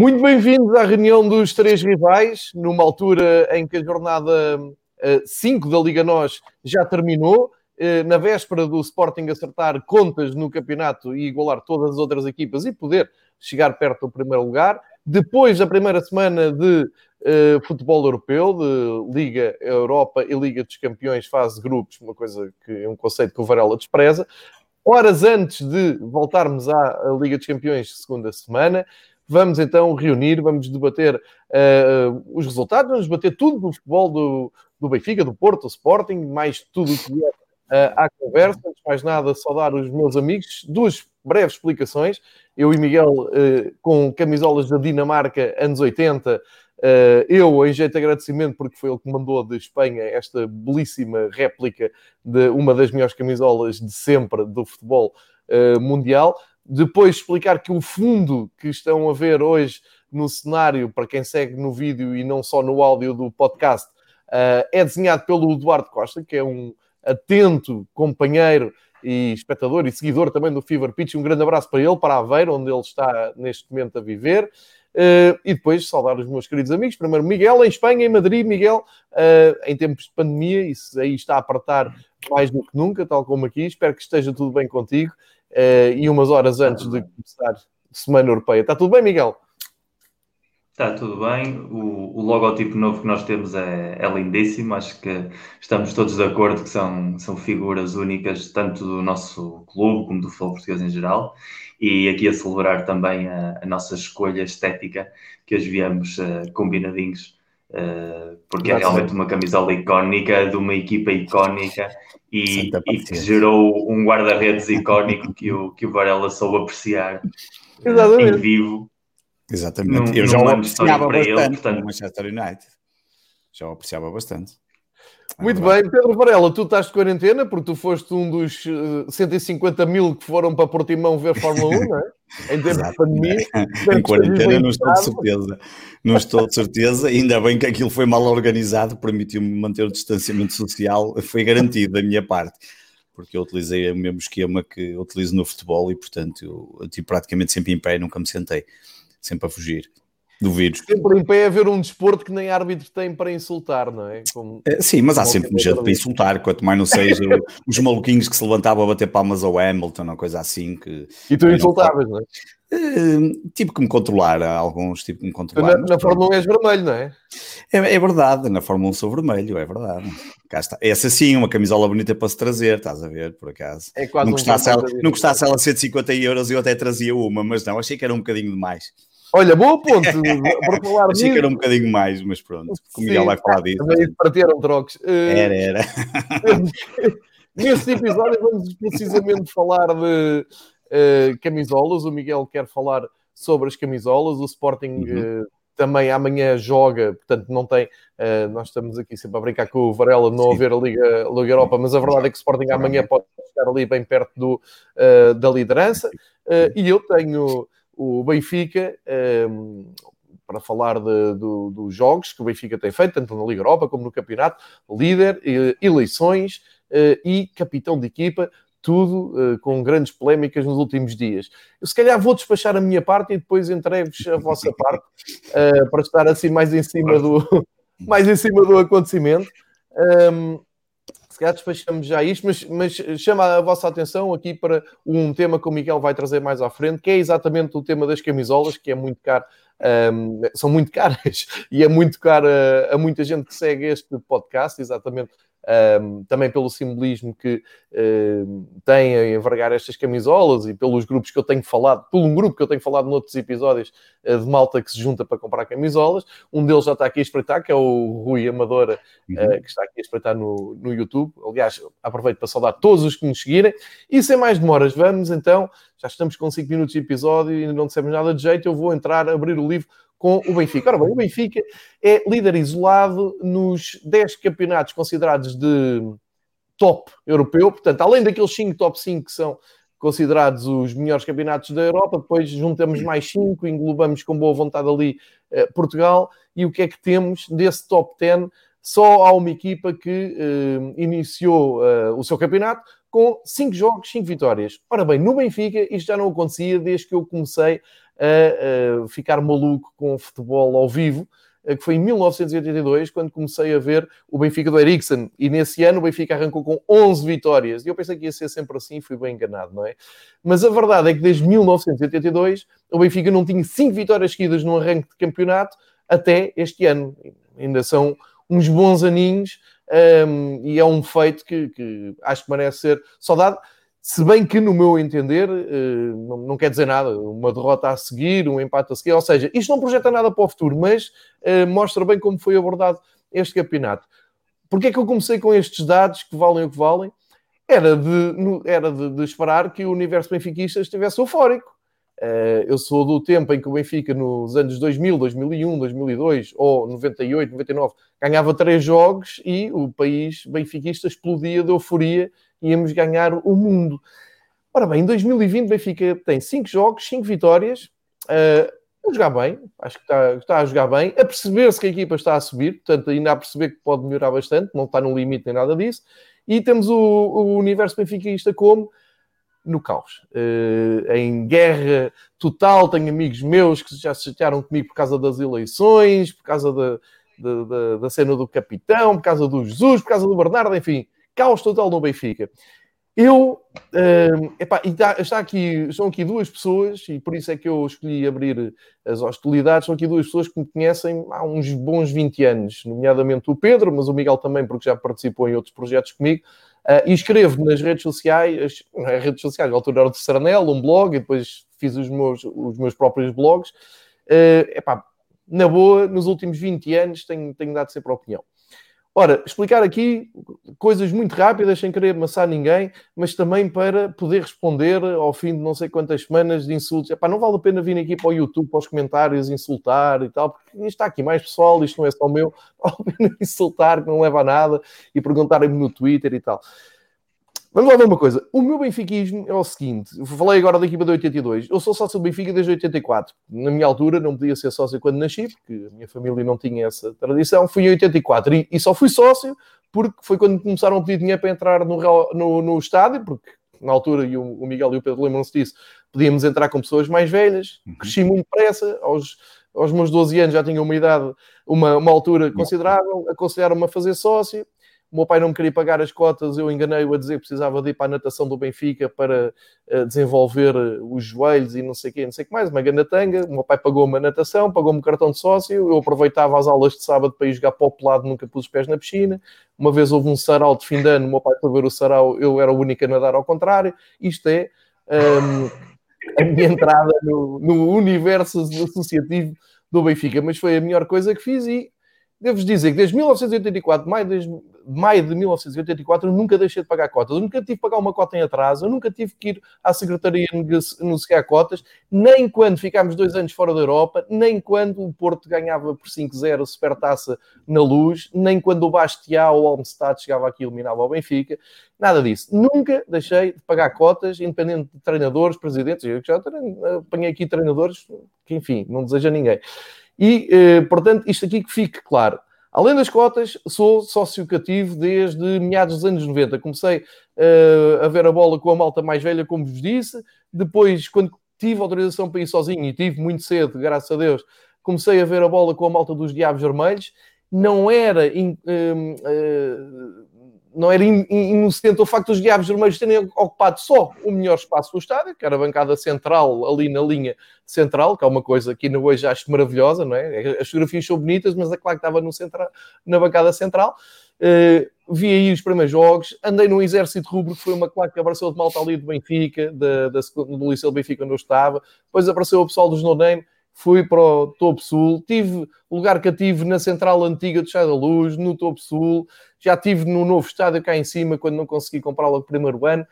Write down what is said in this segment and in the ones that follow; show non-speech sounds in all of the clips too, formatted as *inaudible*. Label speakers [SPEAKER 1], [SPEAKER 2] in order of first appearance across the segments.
[SPEAKER 1] Muito bem-vindos à reunião dos três rivais, numa altura em que a jornada 5 da Liga Nós já terminou, eh, na véspera do Sporting acertar contas no campeonato e igualar todas as outras equipas e poder chegar perto do primeiro lugar. Depois da primeira semana de uh, futebol europeu, de Liga Europa e Liga dos Campeões, fase de grupos, uma coisa que é um conceito que o Varela despreza. Horas antes de voltarmos à Liga dos Campeões, segunda semana, vamos então reunir, vamos debater uh, os resultados, vamos debater tudo do futebol do, do Benfica, do Porto, do Sporting, mais tudo o que é uh, à conversa. Antes de mais nada, saudar os meus amigos. Duas breves explicações. Eu e Miguel uh, com camisolas da Dinamarca, anos 80. eu, em jeito de agradecimento, porque foi ele que mandou de Espanha esta belíssima réplica de uma das melhores camisolas de sempre do futebol mundial depois explicar que o fundo que estão a ver hoje no cenário, para quem segue no vídeo e não só no áudio do podcast, uh, é desenhado pelo Eduardo Costa, que é um atento companheiro e espectador e seguidor também do Fever Pitch. Um grande abraço para ele, para Aveiro, onde ele está neste momento a viver. Uh, e depois saudar os meus queridos amigos. Primeiro, Miguel, em Espanha, em Madrid. Miguel, uh, em tempos de pandemia, isso aí está a apertar mais do que nunca, tal como aqui. Espero que esteja tudo bem contigo uh, e umas horas antes de começar a Semana Europeia. Está tudo bem, Miguel?
[SPEAKER 2] Está tudo bem. O, o logotipo novo que nós temos é, é, lindíssimo. Acho que estamos todos de acordo que são, são figuras únicas, tanto do nosso clube como do futebol português em geral. E aqui a celebrar também a, a nossa escolha estética, que hoje viemos uh, combinadinhos, uh, porque é realmente uma camisola icónica de uma equipa icónica e, e que gerou um guarda-redes icónico que o, que o Varela soube apreciar uh, em vivo.
[SPEAKER 3] Exatamente. Num, Eu já o apreciava bastante ele, portanto... Manchester United. Já o apreciava bastante.
[SPEAKER 1] Muito bem, Pedro Varela, tu estás de quarentena porque tu foste um dos uh, eh, 150 mil que foram para Portimão ver Fórmula 1, *laughs* não é? Em tempo de pandemia.
[SPEAKER 3] em quarentena não estou de certeza. Não estou de certeza. Ainda bem que aquilo foi mal organizado, permitiu-me manter o distanciamento social, foi garantido da minha parte. Porque eu utilizei o mesmo esquema que utilizo no futebol e, portanto, eu, eu tive praticamente sempre em pé e nunca me sentei. Sempre a fugir do vírus.
[SPEAKER 1] Sempre em pé a ver um desporto que nem árbitro tem para insultar, não é? Como...
[SPEAKER 3] é sim, mas há sempre gente para insultar, quanto mais não seja os maluquinhos que se levantavam a bater palmas ao Hamilton ou coisa assim. Que,
[SPEAKER 1] e tu insultavas, não, não é?
[SPEAKER 3] Uh, tive que me controlar, alguns tive que me controlar.
[SPEAKER 1] Na, na Fórmula 1 és vermelho, não é?
[SPEAKER 3] é? é? verdade, na Fórmula 1 sou vermelho, é verdade. Cá está. Essa sim, uma camisola bonita para se trazer, estás a ver, por acaso. É quase não, custasse um ela, não custasse ela 150 euros, eu até trazia uma, mas não, achei que era um bocadinho demais.
[SPEAKER 1] Olha, boa ponto. *laughs* Por
[SPEAKER 3] falar Achei que era um bocadinho mais, mas pronto. O Miguel vai falar disso.
[SPEAKER 1] Também partiram trocos.
[SPEAKER 3] Uh, era, era. *laughs*
[SPEAKER 1] Neste episódio vamos precisamente falar de uh, camisolas. O Miguel quer falar sobre as camisolas. O Sporting uhum. uh, também amanhã joga, portanto não tem. Uh, nós estamos aqui sempre a brincar com o Varela, não haver a Liga, Liga Europa, mas a verdade é que o Sporting amanhã pode estar ali bem perto do, da liderança. e eu tenho o Benfica, um, ehm, para falar de, do, dos jogos que o Benfica tem feito, tanto na Liga Europa como no campeonato, líder, eleições uh, e capitão de equipa, tudo uh, com grandes polémicas nos últimos dias. Eu se calhar vou despachar a minha parte e depois entrego-vos a vossa parte uh, para estar assim mais em cima do, *laughs* mais em cima do acontecimento. Um, ehm, calhar despachamos já isto, mas, mas chama a vossa atenção aqui para um tema que o Miguel vai trazer mais à frente, que é exatamente o tema das camisolas, que é muito caro, um, são muito caras *laughs* e é muito caro a, a, muita gente que segue este podcast, exatamente um, também pelo simbolismo que tem a envergar estas camisolas e pelos grupos que eu tenho falado, por um grupo que eu tenho falado noutros episódios uh, de malta que se junta para comprar camisolas. Um deles já está aqui a espreitar, que é o Rui Amadora, uhum. uh, que está aqui a espreitar no, no YouTube. Aliás, aproveito para saudar todos os que nos seguirem. E sem mais demoras, vamos então. Já estamos com 5 minutos de episódio e ainda não dissemos nada de jeito. Eu vou entrar, abrir o livro com o Benfica. Ora bem, o Benfica é líder isolado nos 10 campeonatos considerados de top europeu, portanto, além daqueles 5 top 5 que são considerados os melhores campeonatos da Europa, depois juntamos mais 5, englobamos com boa vontade ali eh, Portugal, e o que é que temos desse top 10? Só há uma equipa que eh, iniciou eh, o seu campeonato com 5 jogos, 5 vitórias. Ora bem, no Benfica isto já não acontecia desde que eu comecei a, ficar maluco com futebol ao vivo, eh, que foi em 1982, quando comecei a ver o Benfica do Eriksen. E nesse ano o Benfica arrancou com 11 vitórias. E eu pensei que ia ser sempre assim e fui bem enganado, não é? Mas a verdade é que desde 1982 o Benfica não tinha 5 vitórias seguidas no arranque de campeonato até este ano. Ainda são uns bons aninhos um, e é um feito que, que acho que merece ser saudado. Se bem que, no meu entender, eh, não quer dizer nada, uma derrota a seguir, um empate a seguir, ou seja, isto não projeta nada para o futuro, mas eh, mostra bem como foi abordado este campeonato. Porquê é que eu comecei com estes dados que valem o que valem? Era de, era de, de esperar que o universo benfiquista estivesse eufórico. Eh, eu sou do tempo em que o Benfica, nos anos 2000, 2001, 2002 ou 98, 99, ganhava três jogos e o país benfiquista explodia de euforia íamos ganhar o mundo. Ora bem, em 2020 Benfica tem 5 jogos, 5 vitórias, uh, a jogar bem, acho que está, está a jogar bem, a perceber-se que a equipa está a subir, portanto ainda a perceber que pode melhorar bastante, não está no limite nem nada disso, e temos o, o universo benfiquista como no caos, uh, em guerra total. Tenho amigos meus que já se chatearam comigo por causa das eleições, por causa da, da, da, da cena do capitão, por causa do Jesus, por causa do Bernardo, enfim caos total no Benfica. Eu, uh, epá, está, está, aqui, estão aqui duas pessoas, e por isso é que eu escolhi abrir as hostilidades. São aqui duas pessoas que me conhecem há uns bons 20 anos, nomeadamente o Pedro, mas o Miguel também, porque já participou em outros projetos comigo. Uh, e escrevo nas redes sociais, nas redes sociais, à altura era do Sarnel, um blog, e depois fiz os meus, os meus próprios blogs. Uh, epá, na boa, nos últimos 20 anos tenho, tenho dado sempre a opinião. Ora, explicar aqui coisas muito rápidas, sem querer amassar ninguém, mas também para poder responder ao fim de não sei quantas semanas de insultos. Epá, não vale a pena vir aqui para o YouTube, para os comentários, insultar e tal, porque está aqui mais pessoal, isto não é só o meu. *laughs* Vale a pena insultar, que não leva a nada, e perguntarem-me no Twitter e tal. Vamos lá ver uma coisa. O meu benfiquismo é o seguinte. Eu falei agora da equipa de 82. Eu sou sócio do Benfica desde 84. Na minha altura não podia ser sócio quando nasci, porque a minha família não tinha essa tradição. Fui em 84 e, e só fui sócio porque foi quando começaram a pedir dinheiro para entrar no, no, no estádio, porque na altura, e o, o Miguel e o Pedro lembram-se disso, podíamos entrar com pessoas mais velhas. Uhum. Cresci muito depressa. Aos, aos meus 12 anos já tinha uma idade, uma, uma altura considerável. Aconselharam-me a fazer sócio o meu pai não me queria pagar as cotas, eu enganei-o a dizer que precisava de ir para a natação do Benfica para uh, desenvolver uh, os joelhos e não sei o quê, não sei o que mais, uma tanga. O meu pai pagou-me a natação, pagou-me o cartão de sócio, eu aproveitava as aulas de sábado para ir jogar para o pelado, nunca pus os pés na piscina. Uma vez houve um sarau de fim de ano, o meu pai foi ver o sarau, eu era o único a nadar ao contrário. Isto é um, a minha entrada no, no universo associativo do Benfica, mas foi a melhor coisa que fiz e devo dizer que desde 1984, maio de, maio de 1984, eu nunca deixei de pagar cotas. Eu nunca tive que pagar uma cota em atraso, eu nunca tive que ir à Secretaria negociar cotas, nem quando ficámos dois anos fora da Europa, nem quando o Porto ganhava por 5-0 supertaça na luz, nem quando o Bastião ou o Almstad chegava aqui e eliminava o Benfica. Nada disso. Nunca deixei de pagar cotas, independente de treinadores, presidentes. Eu já apanhei aqui treinadores que, enfim, não deseja ninguém. E, eh, portanto, isto aqui que fique claro. Além das cotas, sou sócio cativo desde meados dos anos 90. Comecei uh, a ver a bola com a malta mais velha, como vos disse. Depois, quando tive autorização para ir sozinho, e tive muito cedo, graças a Deus, comecei a ver a bola com a malta dos Diabos Vermelhos. Não era in, uh, uh, não era inocente o facto dos Diabos Vermelhos terem ocupado só o melhor espaço do estádio, que era a bancada central, ali na linha central, que é uma coisa que ainda hoje acho maravilhosa, não é? As fotografias são bonitas, mas é claro que estava no central, na bancada central. Uh, vi aí os primeiros jogos, andei no Exército Rubro, que foi uma claque que apareceu de malta ali do Benfica, da, da, do Liceu do Benfica onde eu estava, depois apareceu o pessoal dos No Name, fui para o Topo Sul, tive lugar cativo na central antiga do Chá da Luz, no Topo Sul, já tive no novo estádio cá em cima, quando não consegui comprá-lo no primeiro ano.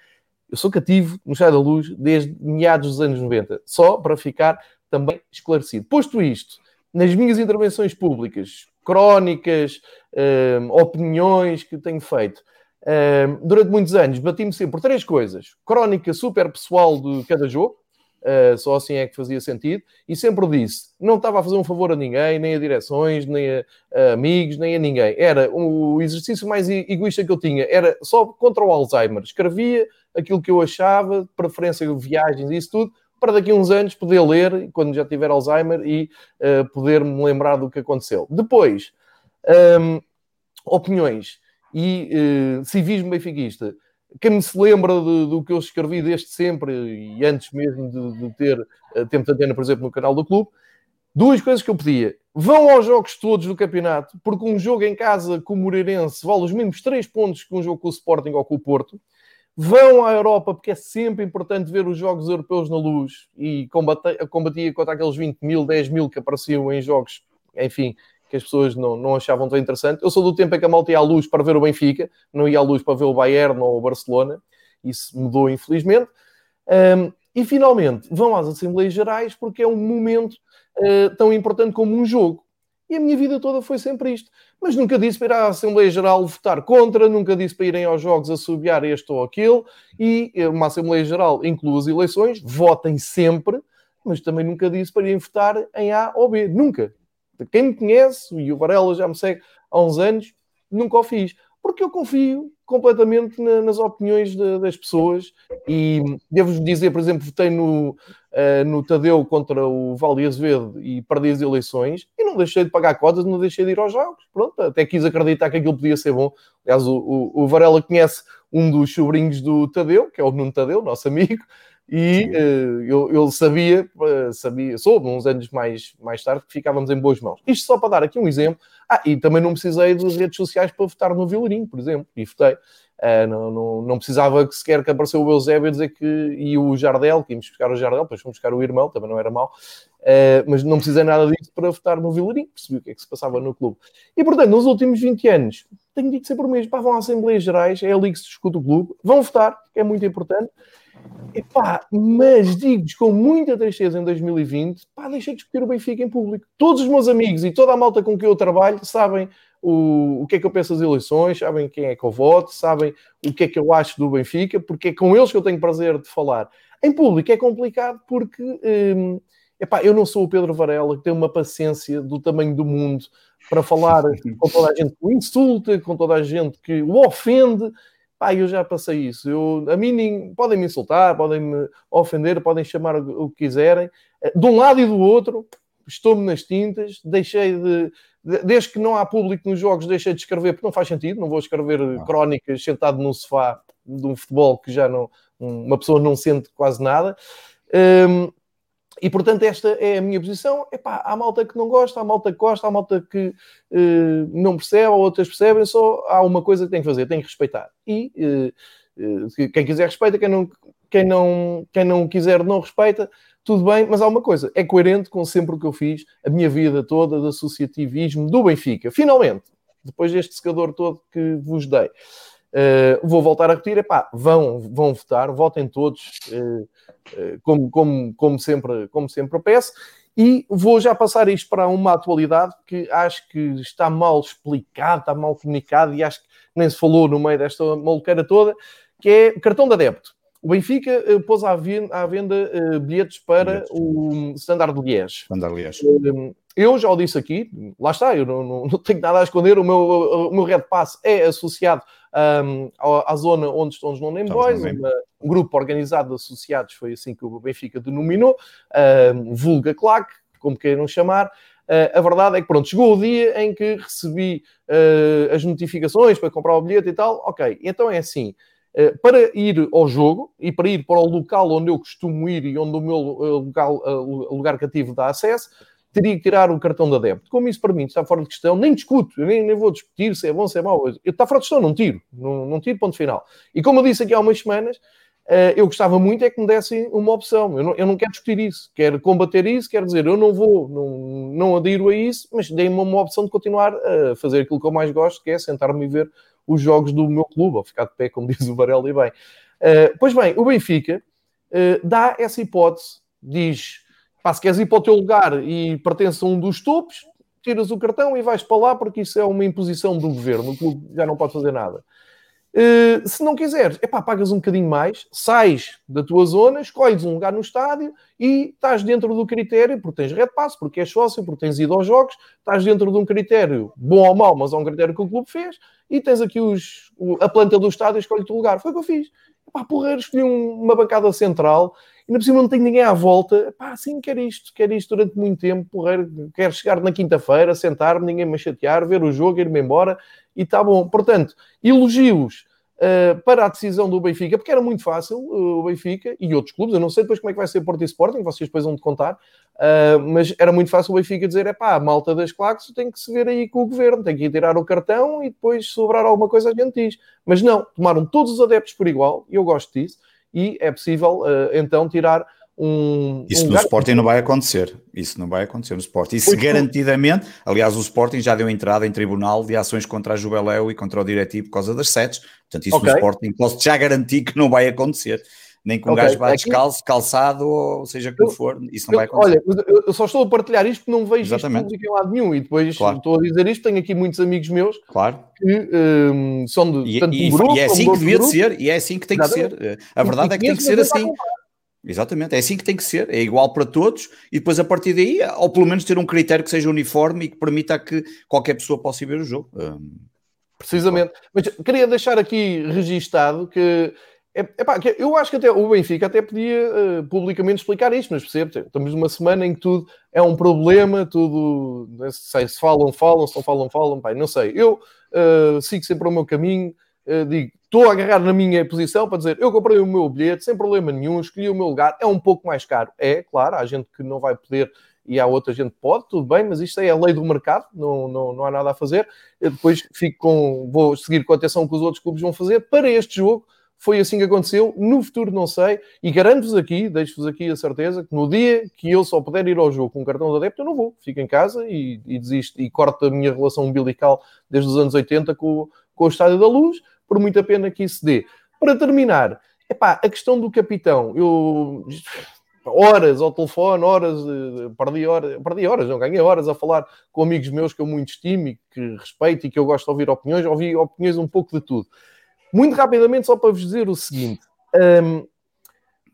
[SPEAKER 1] Eu sou cativo no Chá da Luz desde meados dos anos 90, só para ficar também esclarecido. Posto isto, nas minhas intervenções públicas, crónicas, uh, opiniões que tenho feito, uh, durante muitos anos bati-me sempre por três coisas: crónica super pessoal de cada jogo, uh, só assim é que fazia sentido, e sempre disse: não estava a fazer um favor a ninguém, nem a direções, nem a, a amigos, nem a ninguém. Era o exercício mais egoísta que eu tinha, era só contra o Alzheimer. Escrevia aquilo que eu achava, preferência de viagens e isso tudo para daqui a uns anos poder ler, quando já tiver Alzheimer, e uh, poder me lembrar do que aconteceu. Depois, um, ehm, opiniões e uh, civismo benfiquista. Quem me se lembra de, do que eu escrevi desde sempre e antes mesmo de, de ter uh, tempo de antena, por exemplo, no canal do clube, duas coisas que eu pedia. Vão aos jogos todos do campeonato, porque um jogo em casa com o Moreirense vale os mesmos 3 pontos que um jogo com o Sporting ou com o Porto vão à Europa, porque é sempre importante ver os jogos europeus na luz e combatia contra aqueles 20 mil, 10 mil que apareciam em jogos, enfim, que as pessoas não, não achavam tão interessante. Eu sou do tempo em que a malta ia à luz para ver o Benfica, não ia à luz para ver o Bayern ou o Barcelona, isso mudou infelizmente. Um, e finalmente vão às Assembleias Gerais porque é um momento uh, tão importante como um jogo. E a minha vida toda foi sempre isto. Mas nunca disse para ir à Assembleia Geral votar contra, nunca disse para irem aos jogos assobiar este ou aquele. E uma Assembleia Geral inclui as eleições, votem sempre, mas também nunca disse para irem votar em A ou B. Nunca. Quem me conhece, e o Varela já me segue há uns anos, nunca o fiz. Porque eu confio completamente na, nas opiniões de, das pessoas e devo-vos dizer, por exemplo, votei no, uh, no Tadeu contra o Valde Azevedo e perdi as eleições e não deixei de pagar cotas, não deixei de ir aos jogos. Pronto, até quis acreditar que aquilo podia ser bom. Aliás, o, o, o Varela conhece um dos sobrinhos do Tadeu, que é o Nuno Tadeu, nosso amigo, e uh, eu, eu, sabia, uh, sabia, soube uns anos mais, mais tarde que ficávamos em boas mãos. Isto só para dar aqui um exemplo. Ah, e também não precisei das redes sociais para votar no Vilarinho, por exemplo, e votei. Uh, não, não, não, precisava que sequer que apareceu o Eusébio dizer que e o Jardel, que íamos buscar o Jardel, depois fomos buscar o irmão, também não era mau, mas não precisei nada disso para votar no Vilarinho, percebi o que é que se passava no clube. E portanto, nos últimos 20 anos, tenho dito sempre o mesmo, pá, vão à Assembleias Gerais, é ali que se discute o clube, vão votar, que é muito importante, Epá, mas digo-vos com muita tristeza em 2020, pá, deixei de discutir o Benfica em público. Todos os meus amigos e toda a malta com quem eu trabalho sabem o, o que é que eu penso das eleições, sabem quem é que eu voto, sabem o que é que eu acho do Benfica, porque é com eles que eu tenho prazer de falar. Em público é complicado porque hum, epá, eu não sou o Pedro Varela que tem uma paciência do tamanho do mundo para falar *laughs* com toda a gente que o insulta, com toda a gente que o ofende Pá, eu já passei isso. Eu, a mim nem, podem me insultar, podem me ofender, podem chamar o, que quiserem. Eh, de um lado e do outro, estou-me nas tintas, deixei de, Desde que não há público nos jogos, deixei de escrever, porque não faz sentido. Não vou escrever ah. crónicas sentado no sofá de um futebol que já não. Uma pessoa não sente quase nada. Um, e portanto, esta é a minha posição. Epá, há malta que não gosta, há malta que gosta, há malta que uh, não percebe, ou outras percebem. Só há uma coisa que tem que fazer: tem que respeitar. E uh, uh, quem quiser respeita, quem não, quem, não, quem não quiser não respeita, tudo bem. Mas há uma coisa: é coerente com sempre o que eu fiz, a minha vida toda de associativismo do Benfica. Finalmente, depois deste secador todo que vos dei. Uh, vou voltar a repetir, epá, vão, vão votar, votem todos, uh, uh, como, como, como, sempre, como sempre peço, e vou já passar isto para uma atualidade que acho que está mal explicado, está mal comunicado e acho que nem se falou no meio desta maluqueira toda, que é cartão de adepto. O Benfica pôs à venda, à venda bilhetes para bilhetes. o Standard Liège.
[SPEAKER 3] Standard Liège.
[SPEAKER 1] Eu já o disse aqui, lá está, eu não, não, não tenho nada a esconder, o meu, o meu Red Pass é associado um, à, zona onde estão os Non-Name Boys, uma, um grupo organizado de associados, foi assim que o Benfica denominou, um, vulga claque, como queiram chamar. Uh, a verdade é que, pronto, chegou o dia em que recebi uh, as notificações para comprar o bilhete e tal. Ok, então é assim. Uh, para ir ao jogo e para ir para o local onde eu costumo ir e onde o meu local, lugar cativo dá acesso, teria que tirar o cartão de adepto. Como isso para mim está fora de questão, nem discuto, nem, nem vou discutir se é bom, se é mau. Eu, está fora de questão, não tiro, não, não tiro, ponto final. E como eu disse aqui há umas semanas, uh, eu gostava muito é que me dessem uma opção. Eu não, eu não quero discutir isso, quero combater isso, quero dizer, eu não vou, não, não adiro a isso, mas deem-me uma opção de continuar a fazer aquilo que eu mais gosto, que é sentar-me e ver os jogos do meu clube, ou ficar de pé, como *laughs* diz o Varela e bem. Uh, pois bem, o Benfica uh, dá essa hipótese, diz, pá, se queres ir para o teu lugar e pertence a um dos topos, tiras o cartão e vais para lá porque isso é uma imposição do governo, o clube já não pode fazer nada. Uh, se não quiseres, epá, pagas um bocadinho mais, sais da tua zona, escolhes um lugar no estádio e estás dentro do critério, porque tens red pass, porque és sócio, porque tens ido aos jogos, estás dentro de um critério bom ou mau, mas é um critério que o clube fez, e tens aqui os, a planta do estádio, escolhe-te o lugar. Foi o que eu fiz. Pá, porreiro, escolhi uma bancada central, na por cima não tenho ninguém à volta. Pá, sim, quero isto, quero isto durante muito tempo, porreiro. Quero chegar na quinta-feira, sentar-me, ninguém me chatear, ver o jogo, ir-me embora, e está bom. Portanto, elogios uh, para a decisão do Benfica, porque era muito fácil uh, o Benfica e outros clubes. Eu não sei depois como é que vai ser Porto e Sporting, vocês depois vão de contar, uh, mas era muito fácil o Benfica dizer: é pá, a malta das claques tem que se ver aí com o governo, tem que ir tirar o cartão e depois sobrar alguma coisa a gente diz. Mas não, tomaram todos os adeptos por igual, e eu gosto disso, e é possível então tirar um.
[SPEAKER 3] Isso
[SPEAKER 1] um
[SPEAKER 3] no Sporting não vai acontecer. Isso não vai acontecer no Sporting. Isso pois garantidamente, aliás, o Sporting já deu entrada em tribunal de ações contra a Jubeléu e contra o diretivo por causa das setes. Portanto, isso okay. no Sporting posso já garantir que não vai acontecer. Nem com um okay. gajo vá descalço, calçado, ou seja como for, isso não
[SPEAKER 1] eu,
[SPEAKER 3] vai acontecer.
[SPEAKER 1] Olha, eu só estou a partilhar isto porque não vejo Exatamente. isto em lado nenhum. E depois claro. estou a dizer isto, tenho aqui muitos amigos meus
[SPEAKER 3] claro.
[SPEAKER 1] que um, são de
[SPEAKER 3] e, tanto e, grupo, e é assim que devia de ser, e é assim que tem Exatamente. que ser. A verdade e, é que tem que ser assim. Exatamente, é assim que tem que ser, é igual para todos e depois a partir daí, ou pelo menos ter um critério que seja uniforme e que permita que qualquer pessoa possa ver o jogo. Um,
[SPEAKER 1] Precisamente, mas queria deixar aqui registado que, é, epá, eu acho que até o Benfica até podia uh, publicamente explicar isto, mas percebe, estamos numa semana em que tudo é um problema, tudo, não sei se falam, falam, se não falam, falam, pai, não sei. Eu uh, sigo sempre o meu caminho, uh, digo, estou a agarrar na minha posição para dizer eu comprei o meu bilhete sem problema nenhum, escolhi o meu lugar, é um pouco mais caro. É, claro, há gente que não vai poder e há outra gente que pode, tudo bem, mas isto é a lei do mercado, não, não, não há nada a fazer. Eu depois fico com, vou seguir com atenção que os outros clubes vão fazer para este jogo. Foi assim que aconteceu, no futuro não sei, e garanto-vos aqui, deixo-vos aqui a certeza, que no dia que eu só puder ir ao jogo com um cartão de adepto, eu não vou, fico em casa e, e desisto, e corto a minha relação umbilical desde os anos 80 com, com o Estádio da Luz, por muita pena que isso dê. Para terminar, epá, a questão do capitão, eu horas ao telefone, horas, perdi horas, perdi horas, não ganhei horas a falar com amigos meus que eu muito estimo e que respeito e que eu gosto de ouvir opiniões, ouvi opiniões um pouco de tudo. Muito rapidamente, só para vos dizer o seguinte: um,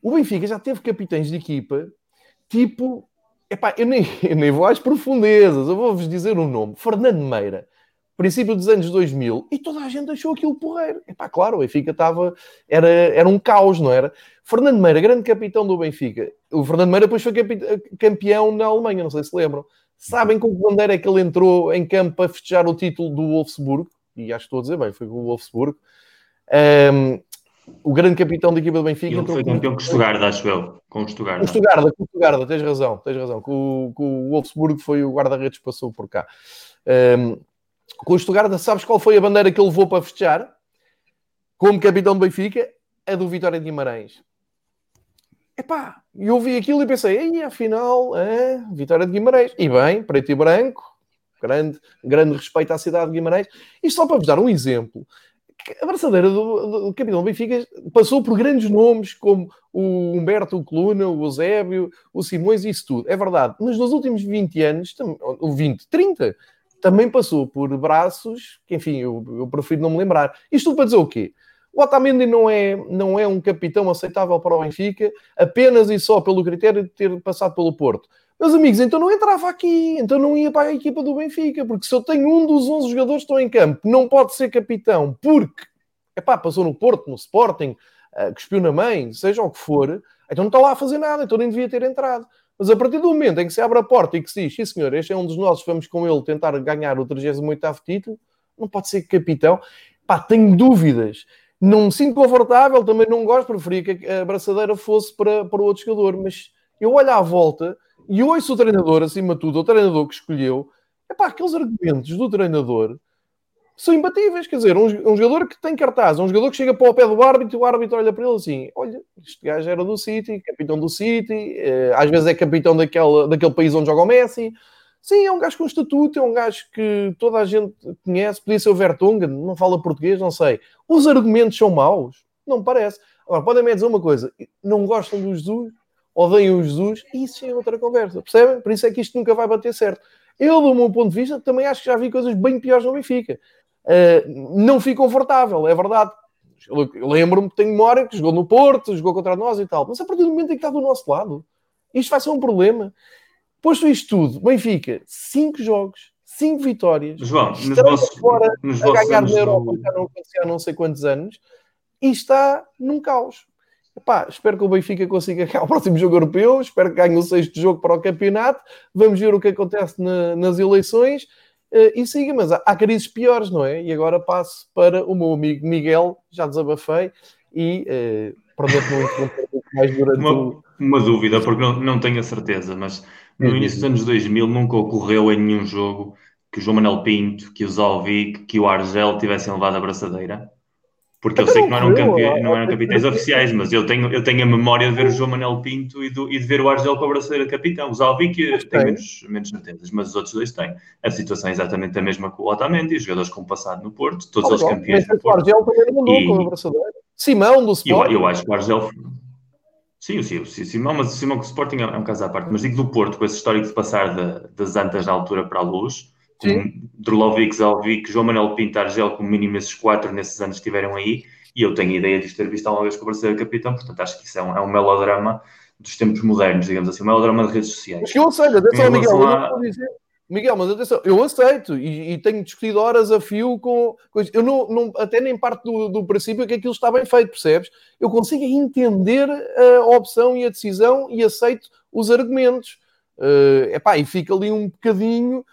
[SPEAKER 1] o Benfica já teve capitães de equipa, tipo, epá, eu nem, *laughs* eu nem vou às profundezas, eu vou-vos dizer o um nome: Fernando Meira princípio dos anos 2000, e toda a gente achou aquilo porreiro. Epá, claro, o Benfica estava... Era, era um caos, não era? Fernando Meira, grande capitão do Benfica. O Fernando Meira depois foi campeão na Alemanha, não sei se lembram. Sabem com que bandeira é que ele entrou em campo para festejar o título do Wolfsburgo? E acho que estou a dizer bem, foi com o Wolfsburgo. Um, o grande capitão da equipa do Benfica.
[SPEAKER 2] Ele foi campeão com o Stuttgart, acho eu. Com o Stuttgart. Com o
[SPEAKER 1] Stuttgart, com o Stuttgart, tens razão, tens razão. Com, com o Wolfsburgo foi o guarda-redes que passou por cá. Um, com o Stuttgart, sabes qual foi a bandeira que ele levou para festejar? Como capitão do Benfica? A do Vitória de Guimarães. Epá, eu vi aquilo e pensei, ei, afinal, é, Vitória de Guimarães. E bem, preto e branco, grande, grande respeito à cidade de Guimarães. Isto só para vos dar um exemplo. A braçadeira do, do capitão do Benfica passou por grandes nomes como o Humberto Coluna, o Eusébio, o Simões isso tudo. É verdade. Mas nos últimos 20 anos, ou 20, 30, também passou por braços que, enfim, eu, eu prefiro não me lembrar. Isto tudo para dizer o quê? O Otamendi não é, não é um capitão aceitável para o Benfica apenas e só pelo critério de ter passado pelo Porto. Meus amigos, então não entrava aqui, então não ia para a equipa do Benfica, porque se eu tenho um dos 11 jogadores que estão em campo, não pode ser capitão, porque, epá, passou no Porto, no Sporting, uh, cuspiu na mãe, seja o que for, então não está lá a fazer nada, então nem devia ter entrado. Mas a partir do momento em que se abre a porta e que se diz, sim senhor, este é um dos nossos, vamos com ele tentar ganhar o 38º título, não pode ser capitão. Pá, tenho dúvidas. Não me sinto confortável, também não gosto, preferia que a braçadeira fosse para, para o outro jogador, mas eu olho à volta E ouço o treinador, acima de tudo, o treinador que escolheu, é pá, aqueles argumentos do treinador são imbatíveis. Quer dizer, um, um, jogador que tem cartaz, um jogador que chega para o pé do árbitro e o árbitro olha para ele assim: olha, este gajo era do City, capitão do City, eh, às vezes é capitão daquele, daquele país onde joga o Messi. Sim, é um gajo com estatuto, é um gajo que toda a gente conhece, podia ser o Vertonghen, não fala português, não sei. Os argumentos são maus? Não parece. Agora, podem-me dizer uma coisa: não gostam do Jesus, odeiam o Jesus, isso é outra conversa, percebem? Por isso é que isto nunca vai bater certo. Eu, do meu ponto de vista, também acho que já vi coisas bem piores no Benfica. Uh, não fico confortável, é verdade. Lembro-me que tenho memória que jogou no Porto, jogou contra nós e tal, mas a partir do momento em que está do nosso lado, isto vai ser um problema. Posto isto tudo, Benfica, 5 jogos, 5 vitórias,
[SPEAKER 2] João, nos vossos,
[SPEAKER 1] fora nos a ganhar na Europa, já não acontecia há não sei quantos anos, e está num caos. Epá, espero que o Benfica consiga *laughs* ganhar o próximo jogo europeu, espero que ganhe o sexto jogo para o campeonato, vamos ver o que acontece na, nas eleições uh, e siga, mas há, há crises piores, não é? E agora passo para o meu amigo Miguel, já desabafei e uh, prometo não interromper mais durante
[SPEAKER 2] uma,
[SPEAKER 1] o...
[SPEAKER 2] uma dúvida, porque não, não tenho a certeza, mas no é início dos anos 2000 nunca ocorreu em nenhum jogo que o João Manuel Pinto, que o Zalvic, que o Argel tivessem levado a braçadeira. Porque eu sei que não eram, campe... não eram capitães oficiais, mas eu tenho, eu tenho a memória de ver o João Manel Pinto e, do, e de ver o Argel com a braçadeira capitão. O Zalvic tem menos, menos certezas, mas os outros dois têm. A situação é exatamente a mesma com o Otamendi, os jogadores com passado no Porto, todos oh, os campeões
[SPEAKER 1] do Porto. O Argel também mandou e... com a braçadeira. Simão do Sport.
[SPEAKER 2] Eu, eu acho que o Argel... Sim, sim, o Simão, mas o Simão com o Sporting é um caso à parte. Mas digo do Porto, com esse histórico de passar de, das antas na altura para a luz, com Drolovic, Zalvic, João Manuel Pinto, Argel, como mínimo esses quatro nesses anos estiveram aí, e eu tenho a ideia de ter visto alguma vez com o Brasil capitão, portanto acho que isso é um, é um melodrama dos tempos modernos, digamos assim, um melodrama de redes sociais.
[SPEAKER 1] Mas eu aceito, atenção, Miguel, a... eu dizer, Miguel, mas atenção, eu aceito e, e, tenho discutido horas a fio com. Eu não, não, até nem parte do, do princípio que aquilo está bem feito, percebes? Eu consigo entender a opção e a decisão e aceito os argumentos. Uh, epá, e fica ali um bocadinho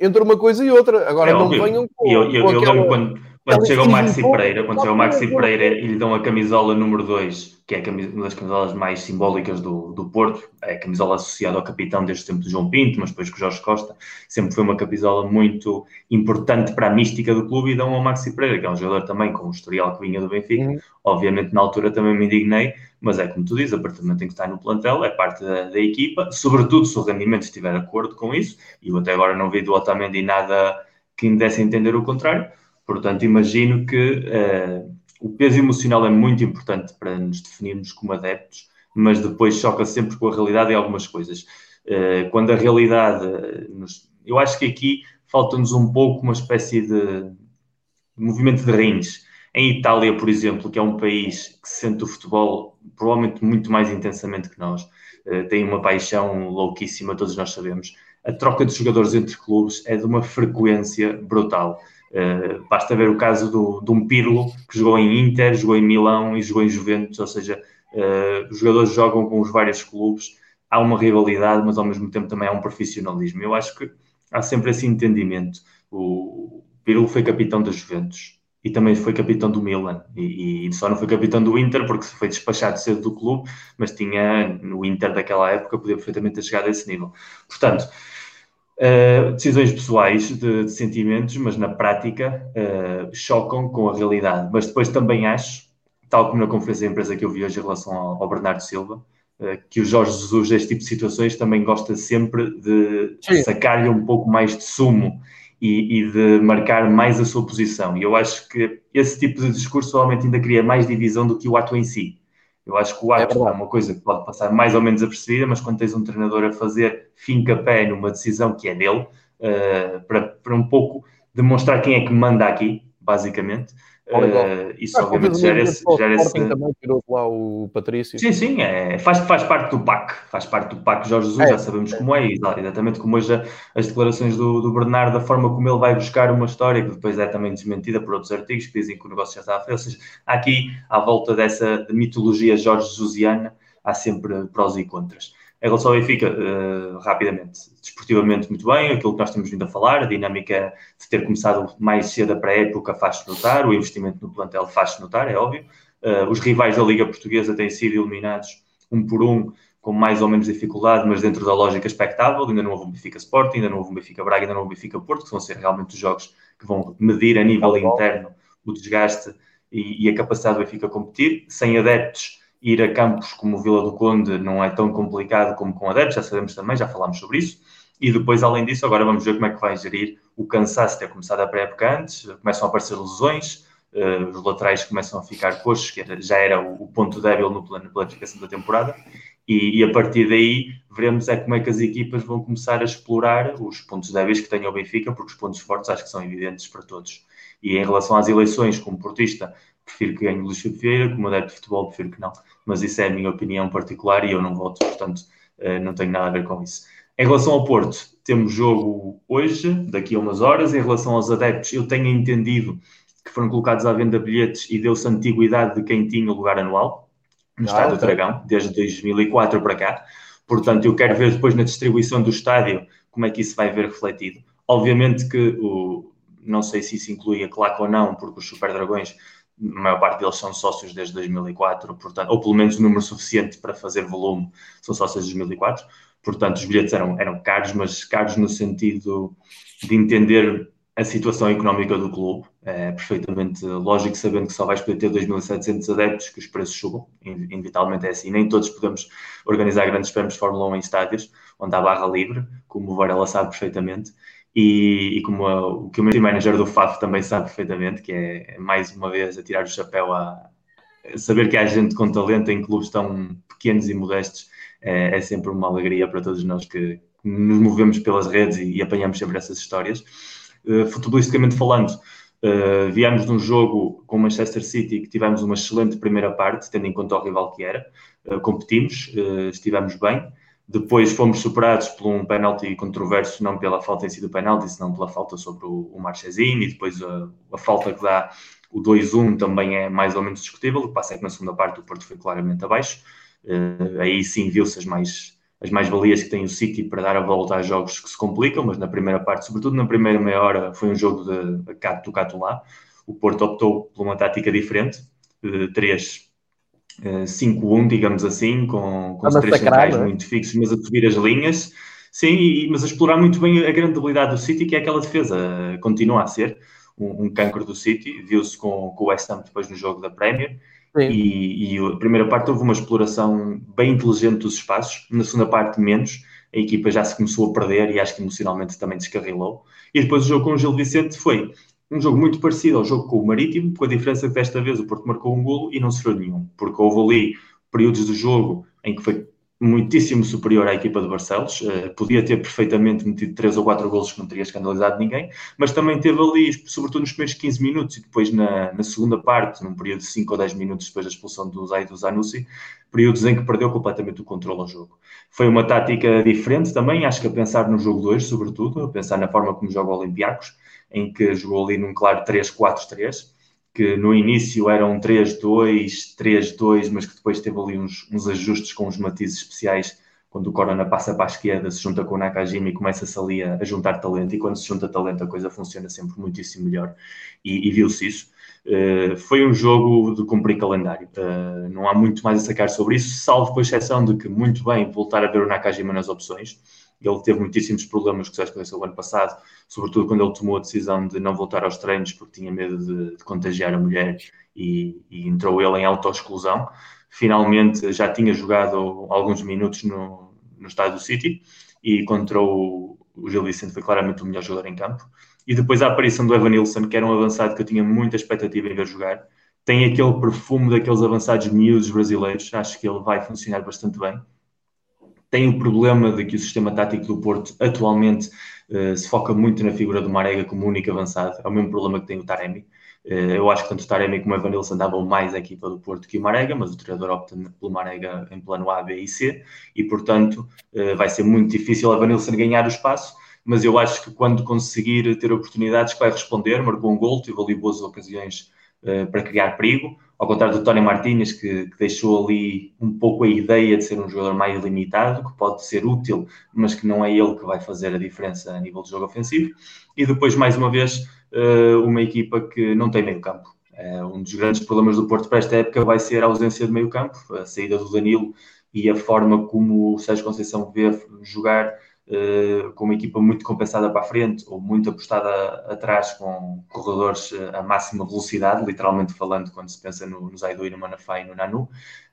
[SPEAKER 1] entre uma coisa e outra. Agora
[SPEAKER 2] é
[SPEAKER 1] não venham
[SPEAKER 2] com. Eu, eu, com eu aquela... quando quando chega o Maxi Pereira, quando chega o Maxi Pereira e lhe dão a camisola número 2, que é uma das camisolas mais simbólicas do, do Porto, é a camisola associada ao capitão desde o tempo de João Pinto, mas depois com o Jorge Costa, sempre foi uma camisola muito importante para a mística do clube e dão ao Maxi Pereira, que é um jogador também com o historial que vinha do Benfica. Uhum. Obviamente, na altura também me indignei, mas é como tu dizes, a partir do momento em que está no plantel, é parte da, da equipa, sobretudo se o rendimento estiver de acordo com isso, e eu até agora não vi do Otamendi nada que me desse a entender o contrário Portanto, imagino que uh, o peso emocional é muito importante para nos definirmos como adeptos, mas depois choca sempre com a realidade em algumas coisas. Uh, quando a realidade. Nos, eu acho que aqui falta-nos um pouco uma espécie de, movimento de rins. Em Itália, por exemplo, que é um país que sente o futebol provavelmente muito mais intensamente que nós, uh, tem uma paixão louquíssima, todos nós sabemos. A troca de jogadores entre clubes é de uma frequência brutal. Uh, basta ver o caso do, de um Pirlo, que jogou em Inter, jogou em Milão e jogou em Juventus, ou seja, uh, os jogadores jogam com os vários clubes, há uma rivalidade, mas ao mesmo tempo também há um profissionalismo. Eu acho que há sempre esse entendimento. O Pirlo foi capitão da Juventus e também foi capitão do Milan, e, e, só não foi capitão do Inter porque foi despachado cedo do clube, mas tinha no Inter daquela época, podia perfeitamente ter chegado a esse nível. Portanto, Uh, decisões pessoais de, de, sentimentos, mas na prática uh, chocam com a realidade. Mas depois também acho, tal como na conferência de empresa que eu vi hoje em relação ao, ao Bernardo Silva, uh, que o Jorge Jesus, deste tipo de situações, também gosta sempre de sacar-lhe um pouco mais de sumo e, e, de marcar mais a sua posição. E eu acho que esse tipo de discurso provavelmente ainda cria mais divisão do que o ato em si. Eu acho que o ato é, é, uma coisa que pode passar mais ou menos apercebida, mas quando tens um treinador a fazer finca-pé numa decisão que é dele, uh, para, para um pouco demonstrar quem é que manda aqui, basicamente, Uh, isso ah, obviamente gera esse. Gera esse...
[SPEAKER 1] também tirou lá o Patrício.
[SPEAKER 2] Sim, sim, é, faz, faz parte do PAC, faz parte do PAC Jorge Jesus, é, já sabemos é. como é, exatamente como hoje as declarações do, do Bernardo, da forma como ele vai buscar uma história, que depois é também desmentida por outros artigos que dizem que o negócio já está a feito. Ou seja, aqui, à volta dessa de mitologia Jorge Jesusiana, há sempre prós e contras. Em relação ao Benfica, uh, rapidamente, desportivamente muito bem, aquilo que nós temos vindo a falar, a dinâmica de ter começado mais cedo a pré-época faz-se notar, o investimento no plantel faz-se notar, é óbvio. Uh, os rivais da Liga Portuguesa têm sido eliminados um por um, com mais ou menos dificuldade, mas dentro da lógica expectável. Ainda não houve um Benfica Sport, ainda não houve um Benfica Braga, ainda não houve um Benfica Porto, que vão ser realmente os jogos que vão medir a nível interno o desgaste e, e a capacidade do Benfica competir. Sem adeptos, ir a campos como Vila do Conde não é tão complicado como com adeptos, já sabemos também, já falámos sobre isso. E depois, além disso, agora vamos ver como é que vai gerir o cansaço de ter começado a pré-época antes, começam a aparecer lesões, uh, os laterais começam a ficar coxos, que era, já era o, o, ponto débil no plano de planificação da temporada, e, e, a partir daí veremos é como é que as equipas vão começar a explorar os pontos débeis que tem o Benfica, porque os pontos fortes acho que são evidentes para todos. E em relação às eleições, como portista, prefiro que ganhe o Luís Vieira, como adepto de futebol, prefiro que não. Mas isso é a minha opinião particular e eu não voto, portanto, uh, não tenho nada a ver com isso. Em relação ao Porto, temos jogo hoje, daqui a umas horas. Em relação aos adeptos, eu tenho entendido que foram colocados à venda bilhetes e deu-se antiguidade de quem tinha lugar anual no ah, Estádio okay. Dragão, desde 2004 para cá. Portanto, eu quero ver depois na distribuição do estádio como é que isso vai ver refletido. Obviamente que o, não sei se isso inclui a claque ou não, porque os Super Dragões, a maior parte deles são sócios desde 2004, portanto, ou pelo menos número suficiente para fazer volume são sócios desde 2004. Portanto, os bilhetes eram, eram caros, mas caros no sentido de entender a situação económica do clube. É perfeitamente lógico, sabendo que só vais poder ter 2.700 adeptos, que os preços subam. Inevitavelmente é assim. Nem todos podemos organizar grandes prémios de Fórmula 1 em estádios, onde há barra livre, como o Varela sabe perfeitamente. E, e como a, o que o meu manager do FAF também sabe perfeitamente, que é mais uma vez a tirar o chapéu a, saber que há gente com talento em clubes tão pequenos e modestos é, é sempre uma alegria para todos nós que nos movemos pelas redes e, e apanhamos sempre essas histórias. Uh, futebolisticamente falando, uh, viemos de um jogo com o Manchester City que tivemos uma excelente primeira parte, tendo em conta o rival que era. Uh, competimos, estivemos bem. Depois fomos superados por um penalti controverso, não pela falta em si do penalti, senão pela falta sobre o, o e depois a, a falta que dá o 2-1 também é mais ou menos discutível. O que passa é que na segunda parte o Porto foi claramente abaixo. Uh, aí sim viu-se as mais as mais-valias que tem o City para dar a volta a jogos que se complicam, mas na primeira parte, sobretudo na primeira meia hora, foi um jogo de cato do cato lá. O Porto optou por uma tática diferente, de 3 5-1, digamos assim, com, com os três centrais é? muito fixos, mas a subir as linhas. Sim, e, mas a explorar muito bem a grande debilidade do City, que é aquela defesa. Continua a ser um, um cancro do City. Viu-se com, com o West Ham depois no jogo da Premier. E, e, a primeira parte houve uma exploração bem inteligente dos espaços, na segunda parte menos, a equipa já se começou a perder e acho que emocionalmente também descarrilou. E depois o jogo com o Gil Vicente foi um jogo muito parecido ao jogo com o Marítimo, com a diferença que desta vez o Porto marcou um golo e não sofreu nenhum, porque houve ali períodos do jogo em que foi muitíssimo superior à equipa de Barcelos. Uh, podia ter perfeitamente metido 3 ou 4 golos que não teria escandalizado ninguém, mas também teve ali, sobretudo nos primeiros 15 minutos e depois na, na segunda parte, num período de 5 ou 10 minutos depois da expulsão do Zay do Zanussi, períodos em que perdeu completamente o controle ao jogo. Foi uma tática diferente também, acho que a pensar no jogo 2, sobretudo, a pensar na forma como joga o Olympiacos, em que jogou ali num claro 3-4-3 que no início eram 3-2, 3-2, mas que depois teve ali uns, uns, ajustes com os matizes especiais. Quando o Corona passa para a esquerda, se junta com o Nakajima e começa-se ali a, a, juntar talento. E quando se junta talento, a coisa funciona sempre muitíssimo melhor. E, e viu-se isso. Uh, foi um jogo de cumprir calendário. Uh, não há muito mais a sacar sobre isso, salvo com exceção de que, muito bem, voltar a ver o Nakajima nas opções ele teve muitíssimos problemas aconteceu o ano passado, sobretudo quando ele tomou a decisão de não voltar aos treinos porque tinha medo de, de contagiar a mulher e, e entrou ele em autoexclusão. Finalmente já tinha jogado alguns minutos no, no estádio City e contra o, o Gil Vicente foi claramente o melhor jogador em campo. E depois a aparição do Evan Nilsson, que era um avançado que eu tinha muita expectativa em ver jogar. Tem aquele perfume daqueles avançados miúdos brasileiros, acho que ele vai funcionar bastante bem tem o problema de que o sistema tático do Porto atualmente uh, se foca muito na figura do Marega como único avançado. É o mesmo problema que tem o Taremi. Uh, eu acho que tanto o Taremi como o Evanilson davam mais a equipa do Porto que o Marega, mas o treinador opta pelo Marega em plano A, B e C, e portanto uh, vai ser muito difícil o Evanilson ganhar o espaço. Mas eu acho que quando conseguir ter oportunidades vai responder, marcou um gol, teve ali boas ocasiões para criar perigo ao contrário do Tony Martínez, que, que, deixou ali um pouco a ideia de ser um jogador mais limitado, que pode ser útil, mas que não é ele que vai fazer a diferença a nível de jogo ofensivo. E depois, mais uma vez, eh, uma equipa que não tem meio campo. Eh, um dos grandes problemas do Porto para esta época vai ser a ausência de meio campo, a saída do Danilo e a forma como o Sérgio Conceição vê jogar uh, com uma equipa muito compensada para a frente ou muito apostada atrás com corredores uh, a máxima velocidade, literalmente falando, quando se pensa no, no Zaidu e no Manafá e no Nanu.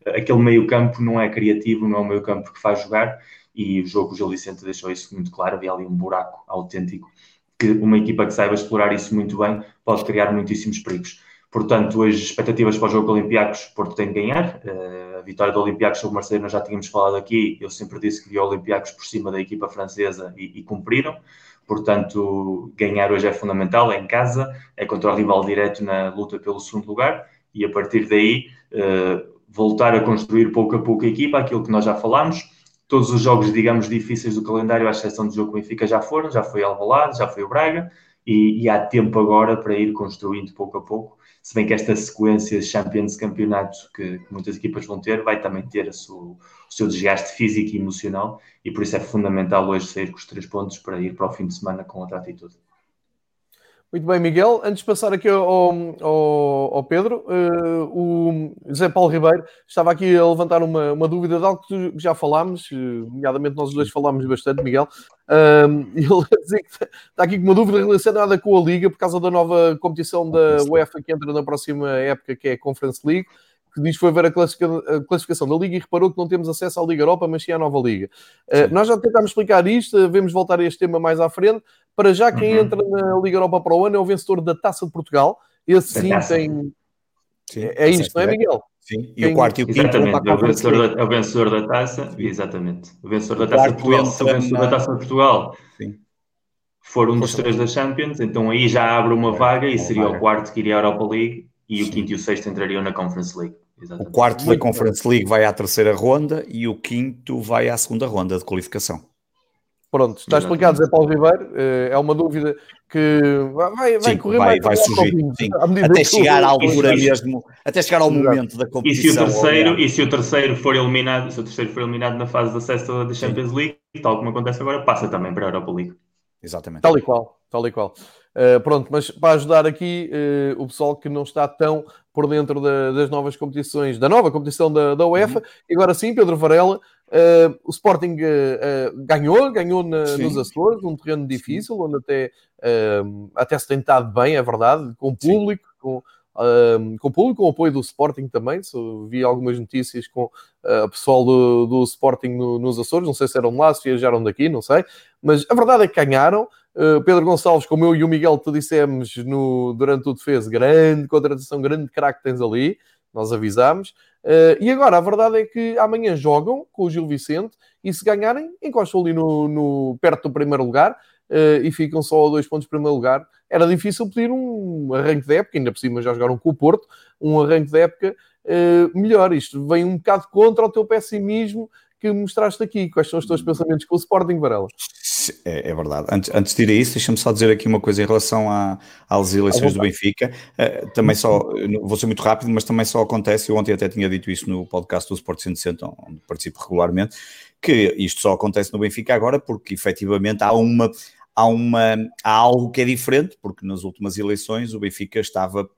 [SPEAKER 2] Uh, aquele meio campo não é criativo, não é o meio campo que faz jogar e o jogo, o Gil deixou isso muito claro, havia ali um buraco autêntico que uma equipa que saiba explorar isso muito bem pode criar muitíssimos perigos. Portanto, hoje expectativas para o jogo Olympiacos, Porto tem que ganhar. Uh, a vitória do Olympiacos sobre o nós já tínhamos falado aqui. Eu sempre disse que vi o Olympiacos por cima da equipa francesa e, e, cumpriram. Portanto, ganhar hoje é fundamental, é em casa, é contra o rival direto na luta pelo segundo lugar e a partir daí uh, voltar a construir pouco a pouco a equipa, aquilo que nós já falámos. Todos os jogos, digamos, difíceis do calendário, à exceção do jogo Benfica, já foram, já foi Alvalade, já foi o Braga, e, e há tempo agora para ir construindo pouco a pouco se bem que esta sequência de Champions Campeonato que, que, muitas equipas vão ter vai também ter seu, o seu desgaste físico e emocional e por isso é fundamental hoje sair com os três pontos para ir para o fim de semana com outra atitude.
[SPEAKER 1] Muito bem, Miguel. Antes de passar aqui ao, ao, ao Pedro, uh, o José Paulo Ribeiro estava aqui a levantar uma, uma dúvida de algo que já falámos, uh, nomeadamente nós dois falámos bastante, Miguel. Uh, *laughs* ele está aqui com uma dúvida relacionada com a Liga, por causa da nova competição da UEFA que entra na próxima época, que é a Conference League que diz que foi ver a classificação da Liga e reparou que não temos acesso à Liga Europa, mas sim à nova Liga. Uh, nós já tentámos explicar isto, vamos voltar a este tema mais à frente. Para já, quem uhum. entra na Liga Europa para o ano é o vencedor da Taça de Portugal. Esse sim tem. Sim, é, é isto, não é, Miguel?
[SPEAKER 3] Sim, e o quarto e o quinto.
[SPEAKER 2] Exatamente, é o vencedor, da, é o vencedor da taça, exatamente. O vencedor da taça de Portugal, o vencedor da taça de Portugal. Sim. For um dos três da Champions, então aí já abre uma vaga e seria o quarto que iria à Europa League e Sim. o quinto e o sexto entrariam na Conference League.
[SPEAKER 3] Exatamente. O quarto da Conference League vai à terceira ronda e o quinto vai à segunda ronda de qualificação.
[SPEAKER 1] Pronto, está explicado, Zé Paulo Ribeiro. Eh, é uma dúvida que vai, vai
[SPEAKER 3] sim,
[SPEAKER 1] correr
[SPEAKER 3] vai, vai surgir. Sim. Até chegar à altura mesmo, até chegar ao momento da competição.
[SPEAKER 2] E se o terceiro, e se o terceiro for eliminado, se o terceiro for eliminado na fase de acesso da Champions League, tal como acontece agora, passa também para a Europa League.
[SPEAKER 3] Exatamente.
[SPEAKER 1] Tal e qual, tal e qual. Uh, pronto, mas para ajudar aqui uh, o pessoal que não está tão por dentro da, das novas competições, da nova competição da, da UEFA, uhum. e agora sim, Pedro Varela, Uh, o Sporting uh, uh, ganhou, ganhou na, nos Açores, um terreno difícil, sim. onde até, até se tem estado bem, é verdade, com público, com, com público, com apoio do Sporting também. So, vi algumas notícias com o pessoal do, do Sporting no, nos Açores, não sei se eram lá, se viajaram daqui, não sei, mas a verdade é que ganharam. Pedro Gonçalves, como eu e o Miguel te dissemos no, durante o defesa, grande contratação, grande craque tens ali, nós avisámos. Uh, e agora, a verdade é que amanhã jogam com o Gil Vicente e se ganharem, encostam ali no, no perto do primeiro lugar uh, e ficam só a dois pontos do primeiro lugar. Era difícil pedir um arranque de época, ainda por cima já jogaram com o Porto, um arranque de época uh, melhor. Isto vem um bocado contra o teu pessimismo que mostraste aqui. Quais são os teus pensamentos com o Sporting, Varela?
[SPEAKER 3] É, é, verdade. Antes, antes de ir a isso, deixa-me só dizer aqui uma coisa em relação à, às eleições do Benfica. Uh, também só, vou ser muito rápido, mas também só acontece, eu ontem até tinha dito isso no podcast do Sport 160, onde participo regularmente, que isto só acontece no Benfica agora porque efetivamente há uma há, uma, há algo que é diferente, porque nas últimas eleições o Benfica estava,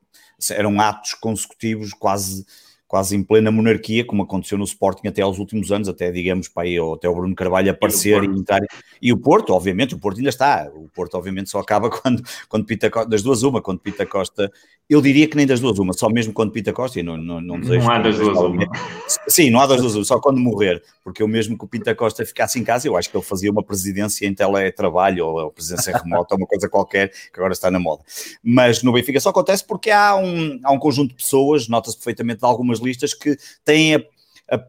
[SPEAKER 3] eram atos consecutivos quase quase em plena monarquia, como aconteceu no Sporting até aos últimos anos, até digamos para aí, até o Bruno Carvalho aparecer e, e entrar. E o Porto, obviamente, o Porto ainda está. O Porto, obviamente, só acaba *laughs* quando, quando Pita Costa, das duas uma, quando Pita Costa, eu diria que nem das duas uma, só mesmo quando Pita Costa, e não, não, não
[SPEAKER 2] desejo. Não há das duas uma.
[SPEAKER 3] Sim, não há das duas uma, só quando morrer, porque eu mesmo que o Pita Costa ficasse em casa, eu acho que ele fazia uma presidência em teletrabalho ou presidência *laughs* remota, uma coisa qualquer, que agora está na moda. Mas no Benfica só acontece porque há um, há um conjunto de pessoas, nota-se perfeitamente de algumas listas que têm a, a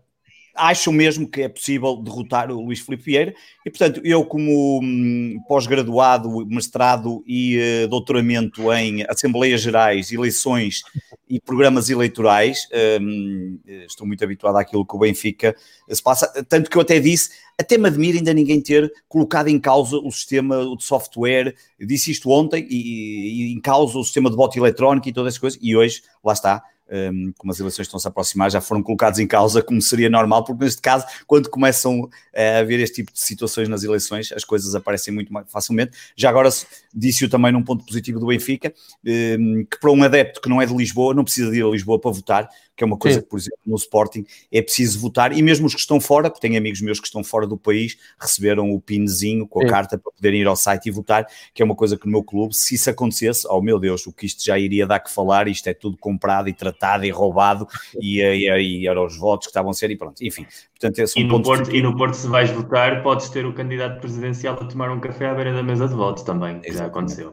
[SPEAKER 3] acham mesmo que é possível derrotar o Luís Filipe Vieira. E, portanto, eu como hum, pós-graduado, mestrado e uh, doutoramento em Assembleias Gerais, eleições e programas eleitorais, hum, estou muito habituado àquilo que o Benfica se passa, tanto que eu até disse, até me admira ainda ninguém ter colocado em causa o sistema de software, eu disse isto ontem, e, e em causa o sistema de voto eletrónico e todas as coisas, e hoje, lá está, um, como as eleições estão-se a aproximar, já foram colocados em causa, como seria normal, porque neste caso, quando começam a haver este tipo de situações nas eleições, as coisas aparecem muito mais facilmente. Já agora disse-o também num ponto positivo do Benfica, um, que para um adepto que não é de Lisboa, não precisa de ir a Lisboa para votar, que é uma coisa Sim. que, por exemplo, no Sporting é preciso votar, e mesmo os que estão fora, porque tenho amigos meus que estão fora do país, receberam o pinzinho com a Sim. carta para poderem ir ao site e votar, que é uma coisa que no meu clube, se isso acontecesse, oh meu Deus, o que isto já iria dar que falar, isto é tudo comprado e tratado e roubado, e, e, e eram os votos que estavam a ser, e pronto, enfim. Portanto, esse
[SPEAKER 2] e, no Porto, e no Porto, se vais votar, podes ter o candidato presidencial a tomar um café à beira da mesa de votos também, que já aconteceu.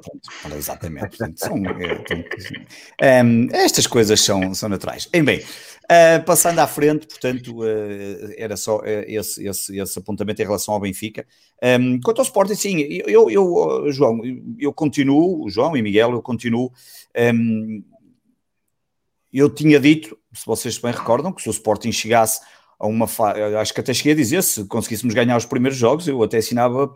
[SPEAKER 3] Exatamente. Portanto, são, é, *laughs* um, estas coisas são, são naturais. Em bem, uh, passando à frente, portanto, uh, era só uh, esse, esse, esse apontamento em relação ao Benfica. Um, quanto ao Sporting, sim, eu, eu, João, eu continuo, João e Miguel, eu continuo. Um, eu tinha dito, se vocês bem recordam, que se o Sporting chegasse a uma fase, acho que até cheguei a dizer, se conseguíssemos ganhar os primeiros jogos, eu até assinava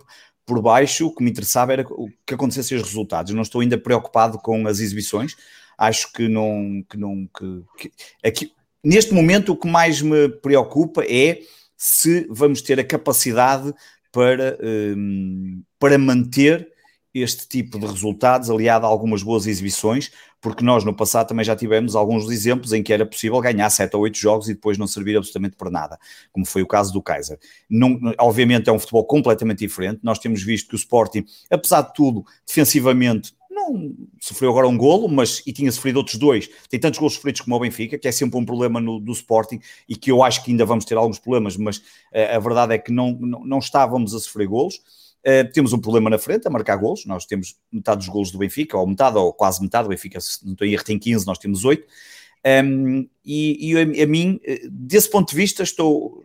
[SPEAKER 3] por baixo, o que me interessava era que acontecesse os resultados. Eu não estou ainda preocupado com as exibições, acho que não, que não, que, que aqui, neste momento o que mais me preocupa é se vamos ter a capacidade para, um, para manter este tipo de resultados aliado a algumas boas exibições, porque nós no passado também já tivemos alguns exemplos em que era possível ganhar 7 ou 8 jogos e depois não servir absolutamente para nada, como foi o caso do Kaiser. Não, obviamente é um futebol completamente diferente, nós temos visto que o Sporting, apesar de tudo, defensivamente não sofreu agora um golo, mas e tinha sofrido outros dois. Tem tantos golos sofridos como o Benfica, que é sempre um problema no, do Sporting e que eu acho que ainda vamos ter alguns problemas, mas uh, a verdade é que não, não, não estávamos a sofrer golos. Uh, temos um problema na frente a marcar golos. Nós temos metade dos golos do Benfica, ou metade, ou quase metade. O Benfica, se não estou em erro, tem 15, nós temos 8. Um, e, e a, a, mim, eh, desse ponto de vista, estou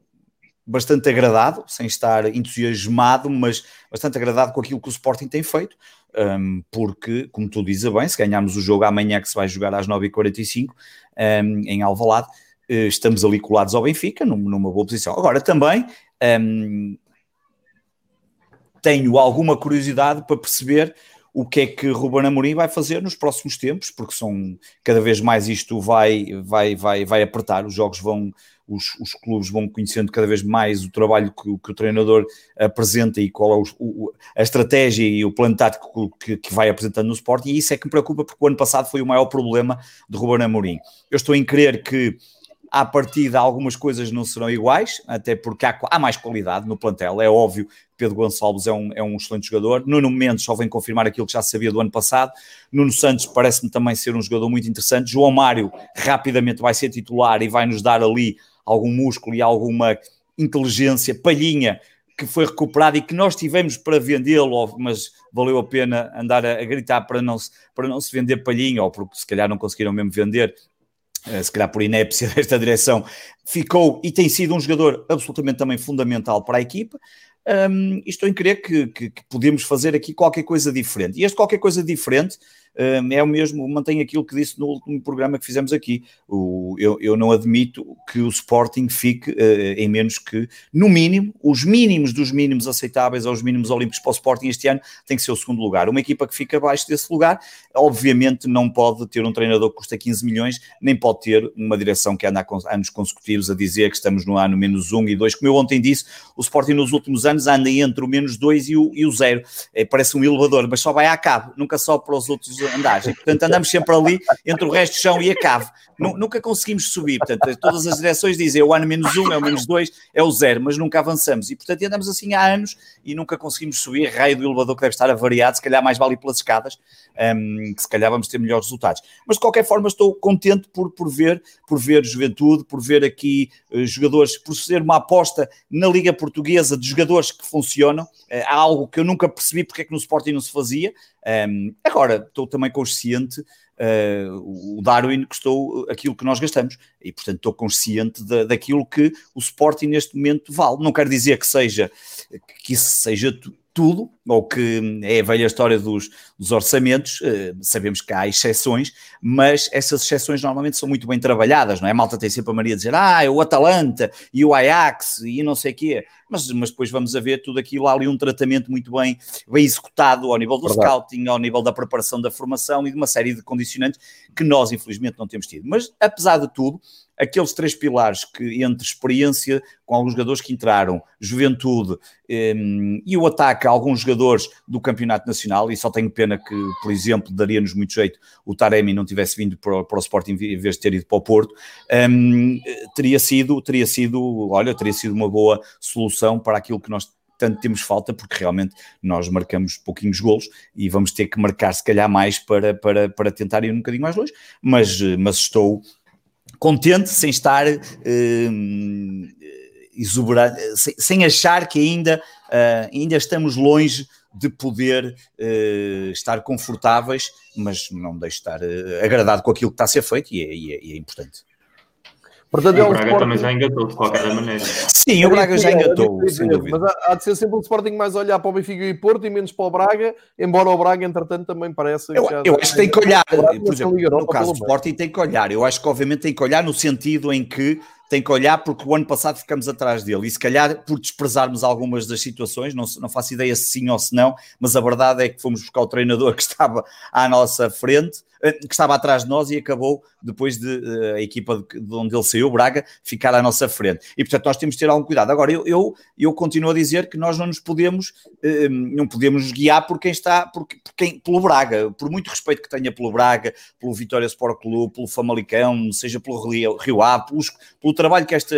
[SPEAKER 3] bastante agradado, sem estar entusiasmado, mas bastante agradado com aquilo que o Sporting tem feito. Um, porque, como tu dizes bem, se ganharmos o jogo amanhã que se vai jogar às 9h45 um, em Alvalade, uh, estamos ali colados ao Benfica, numa boa posição. Agora, também um, tenho alguma curiosidade para perceber o que é que Ruben Amorim vai fazer nos próximos tempos, porque são cada vez mais isto vai, vai, vai, vai apertar, os jogos vão, os, os clubes vão conhecendo cada vez mais o trabalho que, que o treinador apresenta e qual é o, o, a estratégia e o plano tático que, que, vai apresentando no esporte, e isso é que me preocupa, porque o ano passado foi o maior problema de Ruben Amorim. Eu estou em crer que à partida algumas coisas não serão iguais, até porque há, há, mais qualidade no plantel. É óbvio que Pedro Gonçalves é um, é um excelente jogador. Nuno Mendes só vem confirmar aquilo que já sabia do ano passado. Nuno Santos parece-me também ser um jogador muito interessante. João Mário rapidamente vai ser titular e vai nos dar ali algum músculo e alguma inteligência, palhinha, que foi recuperado e que nós tivemos para vendê-lo, mas valeu a pena andar a, a, gritar para não, se, para não se vender palhinha, ou porque se calhar não conseguiram mesmo vender, eh, se calhar por inépcia *laughs* desta direção, ficou e tem sido um jogador absolutamente também fundamental para a equipa. Um, estou em crer que, que, que, podemos fazer aqui qualquer coisa diferente. E este qualquer coisa diferente é o mesmo, mantém aquilo que disse no último programa que fizemos aqui. O, eu, eu não admito que o Sporting fique uh, em menos que, no mínimo, os mínimos dos mínimos aceitáveis aos mínimos olímpicos para o Sporting este ano tem que ser o segundo lugar. Uma equipa que fica abaixo desse lugar, obviamente não pode ter um treinador que custa 15 milhões, nem pode ter uma direção que anda há anos consecutivos a dizer que estamos no ano menos 1 e 2. Como eu ontem disse, o Sporting nos últimos anos anda entre o menos 2 e o, e o 0. É, parece um elevador, mas só vai à cabo, nunca só para os outros andagem. Portanto, andamos sempre ali entre o resto do chão e a cave. Nunca conseguimos subir. Portanto, todas as direções dizem é o ano menos um, é o menos dois, é o zero, mas nunca avançamos. E, portanto, andamos assim há anos e nunca conseguimos subir. Raio do elevador que deve estar avariado, se calhar mais vale ir pelas escadas, um, que se calhar vamos ter melhores resultados. Mas, de qualquer forma, estou contente por, por, ver, por ver juventude, por ver aqui uh, jogadores, por ser uma aposta na Liga Portuguesa de jogadores que funcionam. Uh, algo que eu nunca percebi porque é que no Sporting não se fazia. Um, agora, estou também consciente, uh, o Darwin custou aquilo que nós gastamos, e portanto estou consciente da, daquilo que o Sporting neste momento vale. Não quero dizer que seja que isso seja tudo, ou que é a velha história dos, dos orçamentos, uh, sabemos que há exceções, mas essas exceções normalmente são muito bem trabalhadas, não é? A malta tem sempre a Maria dizer, ah, é o Atalanta e o Ajax e não sei o quê. Mas, mas depois vamos a ver tudo aquilo, há ali um tratamento muito bem, bem executado ao nível do Verdade. scouting, ao nível da preparação da formação e de uma série de condicionantes que nós, infelizmente, não temos tido. Mas, apesar de tudo, aqueles três pilares que, entre experiência com alguns jogadores que entraram, juventude um, ehm, e o ataque a alguns jogadores do Campeonato Nacional, e só tenho pena que, por exemplo, daria-nos muito jeito o Taremi não tivesse vindo para, para o Sporting em vez de ter ido para o Porto, um, ehm, teria sido, teria sido, olha, teria sido uma boa solução para aquilo que nós tanto temos falta, porque realmente nós marcamos pouquinhos golos e vamos ter que marcar se calhar mais para, para, para tentar ir um bocadinho mais longe, mas, mas estou contente sem estar uh, exuberante, sem, sem, achar que ainda, uh, ainda estamos longe de poder estar confortáveis, mas não deixo de estar agradado com aquilo que está a ser feito e é, e é, e é importante.
[SPEAKER 2] Portanto, é um o Braga Sporting... também já engatou, de qualquer maneira.
[SPEAKER 3] Sim, o Braga já engatou, sem dúvida.
[SPEAKER 1] Mas há de ser sempre um Sporting mais olhar para o Benfica e Porto e menos para o Braga, embora o Braga, entretanto, também parece...
[SPEAKER 3] Eu, eu acho que tem que olhar, por exemplo, no caso do Sporting tem que olhar. Eu acho que, obviamente, tem que olhar no sentido em que tem que olhar porque o ano passado ficamos atrás dele e se calhar por desprezarmos algumas das situações, não, não faço ideia se sim ou se não, mas a verdade é que fomos buscar o treinador *laughs* que estava à nossa frente que estava atrás de nós e acabou, depois de uh, a equipa de, de, onde ele saiu, Braga, ficar à nossa frente. E portanto nós temos de ter algum cuidado. Agora, eu, eu, eu continuo a dizer que nós não nos podemos, uh, não podemos guiar por quem está, por, por, quem, pelo Braga, por muito respeito que tenha pelo Braga, pelo Vitória Sport Clube, pelo Famalicão, seja pelo Rio, Rio Ave, pelo trabalho que, esta,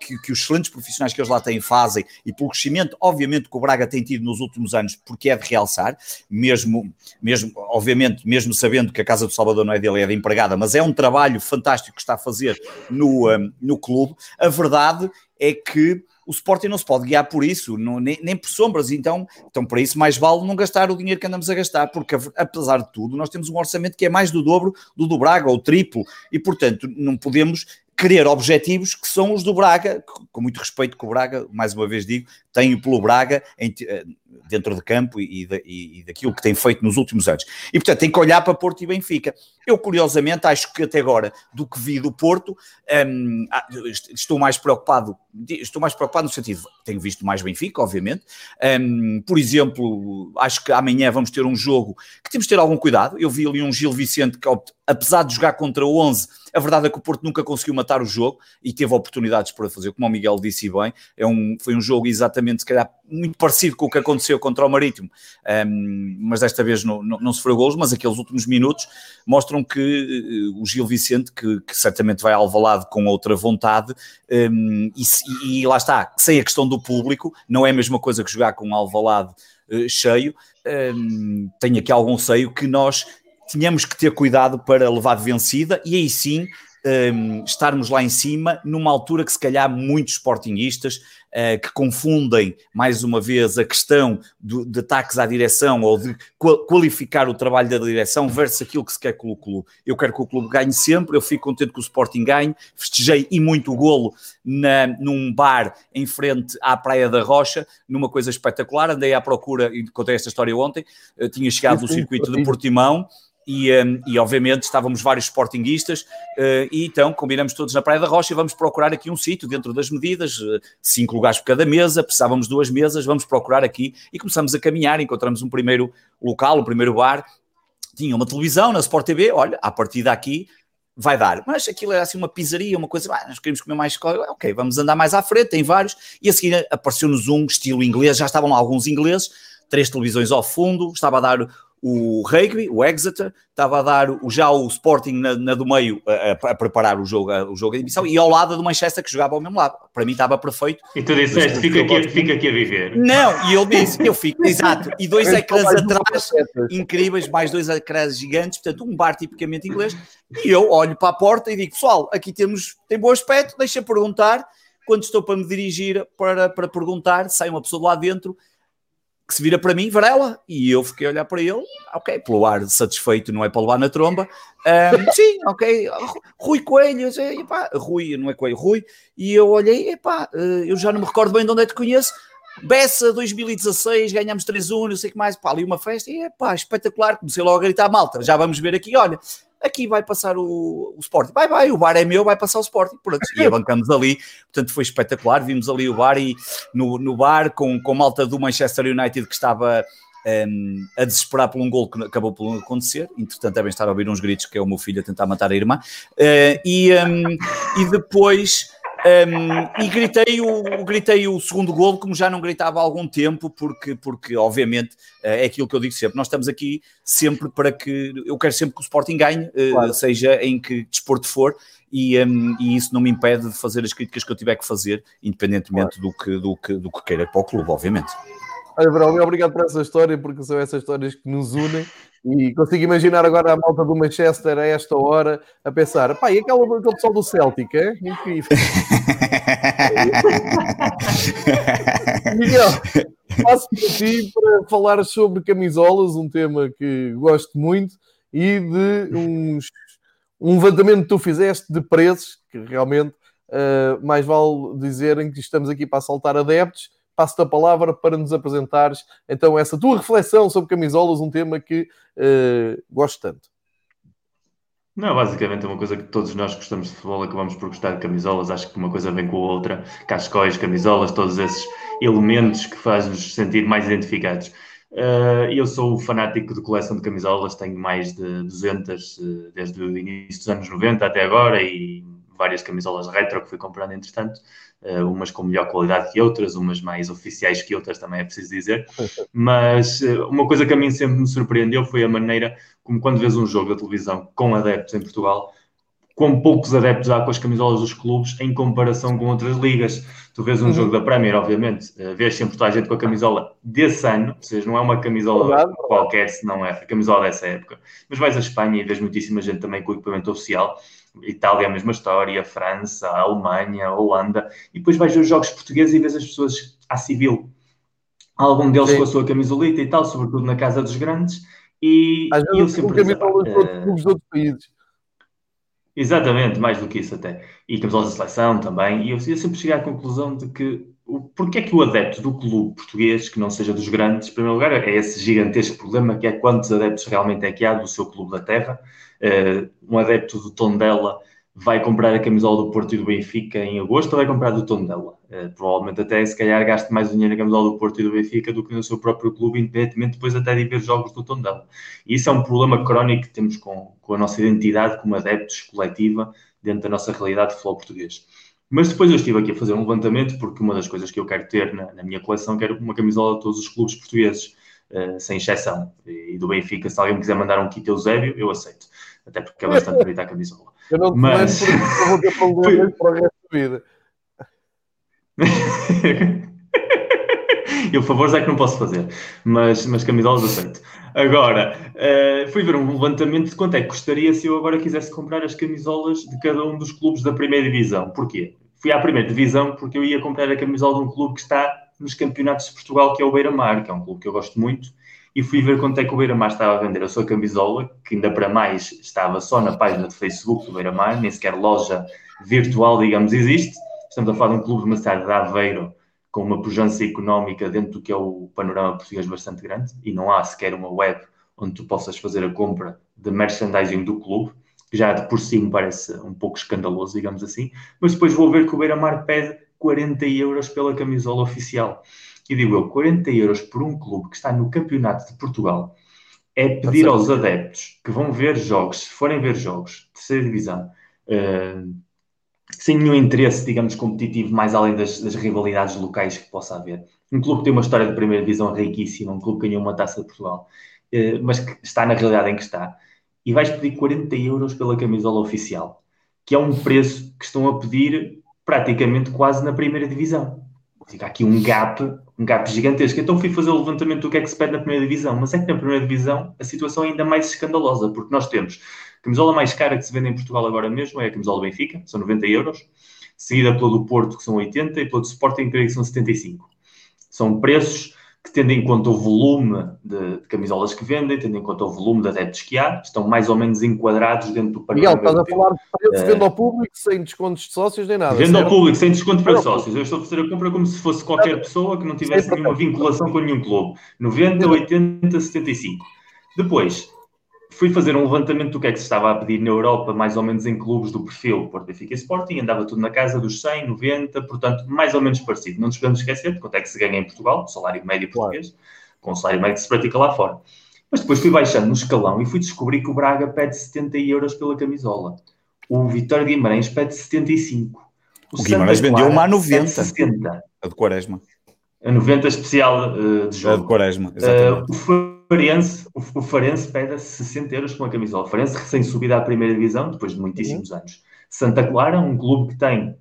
[SPEAKER 3] que, que, os excelentes profissionais que eles lá têm fazem e pelo crescimento, obviamente, que o Braga tem tido nos últimos anos, porque é de realçar, mesmo, mesmo obviamente, mesmo sabendo que a Casa do Salvador não é dele, é da empregada, mas é um trabalho fantástico que está a fazer no, um, no clube. A verdade é que o Sporting não se pode guiar por isso, não, nem, nem, por sombras, então, então para isso mais vale não gastar o dinheiro que andamos a gastar, porque apesar de tudo, nós temos um orçamento que é mais do dobro do do Braga, ou triplo, e portanto não podemos querer objetivos que são os do Braga, com muito respeito que o Braga, mais uma vez digo, tenho pelo Braga em, eh, dentro de campo e, e, e, daquilo que tem feito nos últimos anos. E portanto tem que olhar para Porto e Benfica. Eu, curiosamente, acho que até agora, do que vi do Porto, um, ah, estou mais preocupado, estou mais preocupado no sentido, tenho visto mais Benfica, obviamente. Um, por exemplo, acho que amanhã vamos ter um jogo que temos de ter algum cuidado. Eu vi ali um Gil Vicente que, apesar de jogar contra 11, a verdade é que o Porto nunca conseguiu matar o jogo e teve oportunidades para fazer, como o Miguel disse bem, é um, foi um jogo exatamente, se calhar, muito parecido com o que aconteceu contra o Marítimo, um, mas desta vez não, não, não sofreu golos, mas aqueles últimos minutos mostram que uh, o Gil Vicente, que, que, certamente vai alvalado com outra vontade, um, e, e, lá está, sem a questão do público, não é a mesma coisa que jogar com alvalado uh, cheio, um, tem aqui algum seio que nós tínhamos que ter cuidado para levar vencida e aí sim um, estarmos lá em cima numa altura que se calhar muitos sportinguistas que confundem mais uma vez a questão do, de ataques à direção ou de qualificar o trabalho da direção versus aquilo que se quer com o clube. Eu quero que o clube ganhe sempre, eu fico contente que o Sporting ganhe, festejei e muito o golo na, num bar em frente à Praia da Rocha, numa coisa espetacular, andei à procura, e contei esta história ontem, uh, tinha chegado no circuito de Portimão, e, um, e, obviamente estávamos vários sportinguistas uh, e então combinamos todos na Praia da Rocha e vamos procurar aqui um sítio dentro das medidas, uh, cinco lugares por cada mesa, precisávamos duas mesas, vamos procurar aqui e começamos a caminhar, encontramos um primeiro local, um primeiro bar, tinha uma televisão na Sport TV, olha, a partir daqui vai dar, mas aquilo era assim uma pizzaria, uma coisa, ah, nós queríamos comer mais, ok, vamos andar mais à frente, tem vários, e a seguir apareceu-nos um estilo inglês, já estavam lá alguns ingleses, três televisões ao fundo, estava a dar o rugby, o Exeter, estava a dar o, já o Sporting na, na do meio a, a, preparar o jogo, a, o jogo de admissão e ao lado do Manchester que jogava ao mesmo lado. Para mim estava perfeito.
[SPEAKER 2] E tu disseste, fica aqui, fica aqui a viver.
[SPEAKER 3] Não, e ele disse, eu fico, exato. E dois ecrãs atrás, incríveis, mais dois ecrãs gigantes, portanto um bar tipicamente inglês. E eu olho para a porta e digo, pessoal, aqui temos, tem bom aspecto, deixa perguntar. Quando estou para me dirigir para, para perguntar, sai uma pessoa lá dentro que se vira para mim, Varela, e eu fiquei a olhar para ele, ok, pelo ar satisfeito, não é para levar na tromba, um, *laughs* sim, ok, Rui Coelho, epá, Rui, não é Coelho, Rui, e eu olhei, epá, eh, eu já não me recordo bem de onde é que te conheço, Bessa 2016, ganhamos 3-1, não sei o que mais, pá, ali uma festa, e epá, espetacular, comecei logo a gritar, malta, já vamos ver aqui, olha, aqui vai passar o, o Sporting. Vai, vai, o bar é meu, vai passar o Sporting. Pronto, e *laughs* abancamos ali, portanto foi espetacular. Vimos ali o bar e no, no bar com, com malta do Manchester United que estava um, a desesperar por um gol que acabou por acontecer. Entretanto, devem estar a ouvir uns gritos que é o meu filho a tentar matar a irmã. Uh, e, um, e depois. Um, e gritei o, gritei o segundo gol, como já não gritava há algum tempo, porque, porque obviamente é aquilo que eu digo sempre. Nós estamos aqui sempre para que eu quero sempre que o Sporting ganhe, uh, claro. seja em que desporto for, e, um, e, isso não me impede de fazer as críticas que eu tiver que fazer, independentemente claro. do, que, do, que, do que queira para o clube, obviamente.
[SPEAKER 1] Olha, Brão, obrigado por essa história, porque são essas histórias que nos unem. E consigo imaginar agora a malta do Manchester a esta hora a pensar: pá, e aquela, aquele pessoal do Celtic, é? Incrível. *laughs* Miguel, passo para ti para falar sobre camisolas, um tema que gosto muito, e de uns, um levantamento que tu fizeste de preços, que realmente uh, mais vale dizerem que estamos aqui para assaltar adeptos passo-te a palavra para nos apresentares então essa tua reflexão sobre camisolas, um tema que uh, gosto tanto.
[SPEAKER 2] Não, basicamente é uma coisa que todos nós gostamos de futebol, acabamos por gostar de camisolas, acho que uma coisa vem com a outra, cascóis, camisolas, todos esses elementos que fazem-nos sentir mais identificados. Uh, eu sou fanático de coleção de camisolas, tenho mais de 200 uh, desde o início dos anos 90 até agora e várias camisolas retro que fui comprando entretanto. Uh, umas com melhor qualidade que outras, umas mais oficiais que outras, também é preciso dizer. *laughs* Mas uh, uma coisa que a mim sempre me surpreendeu foi a maneira como, quando vês um jogo da televisão com adeptos em Portugal, com poucos adeptos há com as camisolas dos clubes em comparação com outras ligas. Tu vês um uhum. jogo da Premier, obviamente, uh, vês sempre toda a gente com a camisola desse ano, ou seja, não é uma camisola verdade, qualquer, se não é a camisola dessa época. Mas vais à Espanha e vês muitíssima gente também com o equipamento oficial Itália a mesma história, França, Alemanha, Holanda, e depois vais ver os jogos portugueses e vês as pessoas à civil. Algum deles Sim. com a sua camisolita e tal, sobretudo na casa dos grandes, e, Às vezes, eu sempre uh, dos outros países. Exatamente, mais do que isso até. E camisolas da seleção também, e eu, eu sempre cheguei à conclusão de que porque é que o adepto do clube português, que não seja dos grandes, em primeiro lugar, é esse gigantesco problema que é quantos adeptos realmente é que há do seu clube da terra, uh, um adepto do Tondela vai comprar a camisola do Porto e do Benfica em agosto ou vai comprar do Tondela? Uh, provavelmente até se calhar gaste mais dinheiro na camisola do Porto e do Benfica do que no seu próprio clube, independentemente depois até de ver jogos do Tondela. E isso é um problema crónico que temos com, com a nossa identidade como adeptos coletiva dentro da nossa realidade de futebol português. Mas depois eu estive aqui a fazer um levantamento, porque uma das coisas que eu quero ter na, na minha coleção, quero uma camisola de todos os clubes portugueses, uh, sem exceção. E, do Benfica, se alguém quiser mandar um kit Eusébio, eu aceito até porque é bastante bonita a camisola.
[SPEAKER 1] Eu não te Mas... vou ter problemas *laughs* para o resto da vida.
[SPEAKER 2] eu favores é que não posso fazer, mas, mas camisolas aceito. Agora, uh, fui ver um levantamento de quanto é que custaria se eu agora quisesse comprar as camisolas de cada um dos clubes da primeira divisão. Porquê? Fui à primeira divisão porque eu ia comprar a camisola de um clube que está nos campeonatos de Portugal, que é o Beira-Mar, que é um clube que eu gosto muito, e fui ver quanto é que o Beira-Mar estava a vender a sua camisola, que ainda para mais estava só na página de Facebook do Beira-Mar, nem sequer loja virtual, digamos, existe. Estamos a falar de um clube de uma cidade de Aveiro, com uma pujança económica dentro do que é o panorama português bastante grande, e não há sequer uma web onde tu possas fazer a compra de merchandising do clube, que já de por si me parece um pouco escandaloso, digamos assim, mas depois vou ver que o Beira-Mar pede 40 euros pela camisola oficial. E digo eu, 40 euros por um clube que está no Campeonato de Portugal é pedir aos adeptos que vão ver jogos, se forem ver jogos, terceira divisão, uh, sem nenhum interesse, digamos, competitivo, mais além das, das, rivalidades locais que possa haver. Um clube que tem uma história de primeira divisão riquíssima, um clube que ganhou uma taça de Portugal, uh, mas que está na realidade em que está, e vais pedir 40 euros pela camisola oficial, que é um preço que estão a pedir praticamente quase na primeira divisão. Fica aqui um gap um gap gigantesco. Então fui fazer o levantamento do que é que se pede na primeira divisão, mas é que na primeira divisão a situação é ainda mais escandalosa, porque nós temos a camisola mais cara que se vende em Portugal agora mesmo é a camisola Benfica, são 90 euros, seguida pela do Porto, que são 80, e pela do Sporting, que são 75. São preços que tendo em conta o volume de, de, camisolas que vendem, tendo em conta o volume de adeptos que há, estão mais ou menos enquadrados dentro do
[SPEAKER 1] panorama. Miguel, estás a falar de preço, uh, venda ao público sem descontos de sócios nem nada.
[SPEAKER 2] Venda ao público sem desconto para sócios. Eu estou a fazer a compra como se fosse qualquer pessoa que não tivesse nenhuma vinculação com nenhum clube. 90, 80, 75. Depois, fui fazer um levantamento do que é que se estava a pedir na Europa, mais ou menos em clubes do perfil Porto Benfica e Sporting, andava tudo na casa dos 100, 90, portanto, mais ou menos parecido. Não nos podemos esquecer de quanto é que se ganha em Portugal, salário médio português, claro. com o salário médio que se pratica lá fora. Mas depois fui baixando no escalão e fui descobrir que o Braga pede 70 euros pela camisola. O Vitória Guimarães pede 75.
[SPEAKER 3] O, o Guimarães vendeu uma a 90. 60. A de Quaresma.
[SPEAKER 2] A 90 especial uh, de jogo.
[SPEAKER 3] A de Quaresma, exatamente.
[SPEAKER 2] Uh, Farense, o, o Farense pede 60 euros por uma camisola. O Farense recém-subida à primeira divisão, depois de muitíssimos uhum. anos. Santa Clara, um clube que tem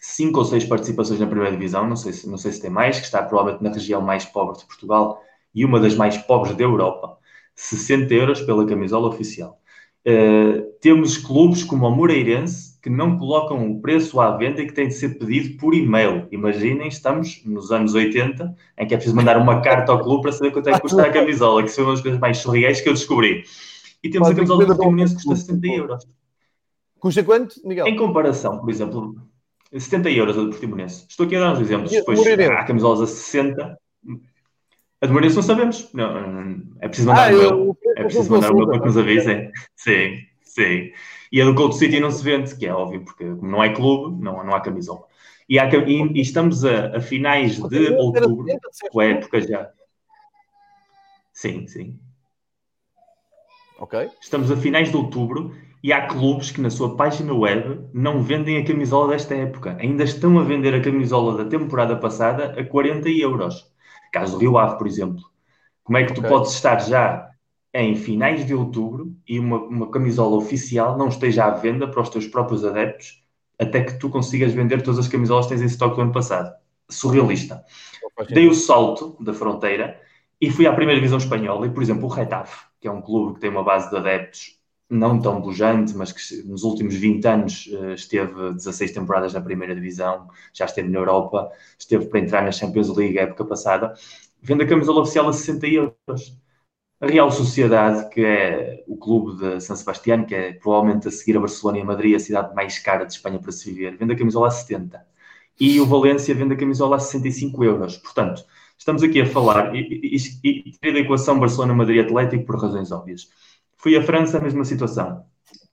[SPEAKER 2] cinco ou seis participações na primeira divisão, não sei, se, não sei se tem mais, que está provavelmente na região mais pobre de Portugal e uma das mais pobres da Europa. 60 euros pela camisola oficial. Uh, temos clubes como o Moreirense que não colocam o preço à venda e que tem de ser pedido por e-mail. Imaginem, estamos nos anos 80, em que é preciso mandar uma carta ao clube para saber quanto é que custa a camisola, que são uma das coisas mais surreais que eu descobri. E temos Mas a camisola do Portimonense que custa 70 euros.
[SPEAKER 1] Custa quanto, Miguel?
[SPEAKER 2] Em comparação, por exemplo, 70 euros a do Portimonense. Estou aqui a dar uns exemplos. Depois há camisolas a 60. A de Moreirense não sabemos. Não, é preciso mandar ah, um eu, É preciso mandar um mail para que nos *laughs* avisem. Sim, sim. E a do Cold City não se vende, que é óbvio, porque não é clube, não, não há camisola. E, há, e, e estamos a, a, finais de outubro, com a época já. Sim, sim.
[SPEAKER 1] Ok.
[SPEAKER 2] Estamos a finais de outubro e há clubes que na sua página web não vendem a camisola desta época. Ainda estão a vender a camisola da temporada passada a 40 euros. Caso do Rio Ave, por exemplo. Como é que tu okay. podes estar já em finais de outubro e uma, uma camisola oficial não esteja à venda para os teus próprios adeptos até que tu consigas vender todas as camisolas que tens em estoque do ano passado? Surrealista. Dei o salto da fronteira e fui à primeira divisão espanhola e, por exemplo, o Retafe, que é um clube que tem uma base de adeptos não tão bujante, mas que nos últimos 20 anos eh, esteve 16 temporadas na primeira divisão, já esteve na Europa, esteve para entrar na Champions League época passada, vende a camisola oficial a 60 euros. A Real Sociedade, que é o clube de San Sebastián, que é provavelmente a seguir a Barcelona e a Madrid, a cidade mais cara de Espanha para se viver, vende a camisola a 70. E o Valência vende a camisola a 65 euros. Portanto, estamos aqui a falar, e, e, e, e da equação Barcelona-Madrid-Atlético por razões óbvias Fui à França, a mesma situação.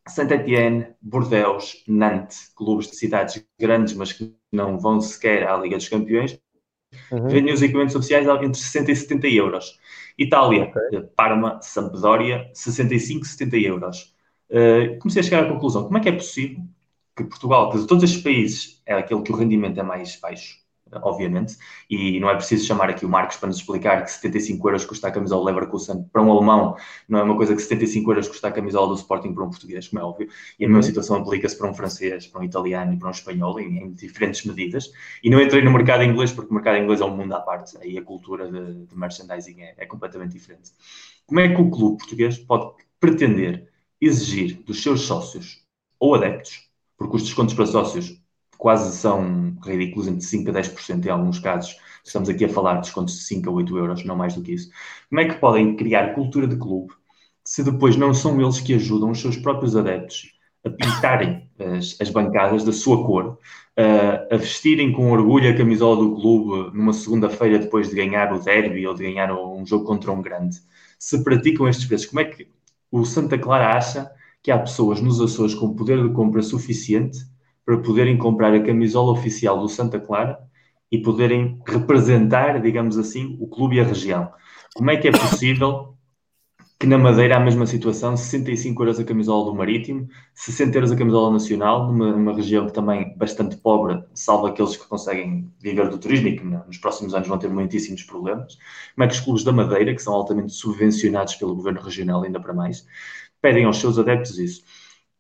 [SPEAKER 2] Saint-Étienne, Bordeaux, Nantes, clubes de cidades grandes, mas que não vão sequer à Liga dos Campeões, uhum. vendem os equipamentos oficiais entre 60 e 70 euros. Itália, okay. Parma, Sampdoria, 65 e 70 euros. Uh, comecei a chegar à conclusão, como é que é possível que Portugal, que de todos estes países é aquele que o rendimento é mais baixo, obviamente, e não é preciso chamar aqui o Marcos para nos explicar que 75 euros custa a camisola do Leverkusen para um alemão, não é uma coisa que 75 euros custa a camisola do Sporting para um português, como é óbvio, e a mesma uhum. situação aplica-se para um francês, para um italiano e para um espanhol, em, em, diferentes medidas, e não entrei no mercado inglês, porque o mercado inglês é um mundo à parte, aí a cultura de, de merchandising é, é completamente diferente. Como é que o clube português pode pretender exigir dos seus sócios ou adeptos, porque os descontos para sócios quase são ridículos, entre 5% a 10% em alguns casos. Estamos aqui a falar de descontos de 5 a 8 euros, não mais do que isso. Como é que podem criar cultura de clube se depois não são eles que ajudam os seus próprios adeptos a pintarem as, as bancadas da sua cor, a, a vestirem com orgulho a camisola do clube numa segunda-feira depois de ganhar o derby ou de ganhar um jogo contra um grande? Se praticam estes preços, como é que o Santa Clara acha que há pessoas nos Açores com poder de compra suficiente para poderem comprar a camisola oficial do Santa Clara e poderem representar, digamos assim, o clube e a região. Como é que é possível que na Madeira há a mesma situação, 65 euros a camisola do Marítimo, 60 euros a camisola nacional, numa, numa região que também bastante pobre, salvo aqueles que conseguem viver do turismo e que nos próximos anos vão ter muitíssimos problemas. Como é que os clubes da Madeira, que são altamente subvencionados pelo governo regional, ainda para mais, pedem aos seus adeptos isso?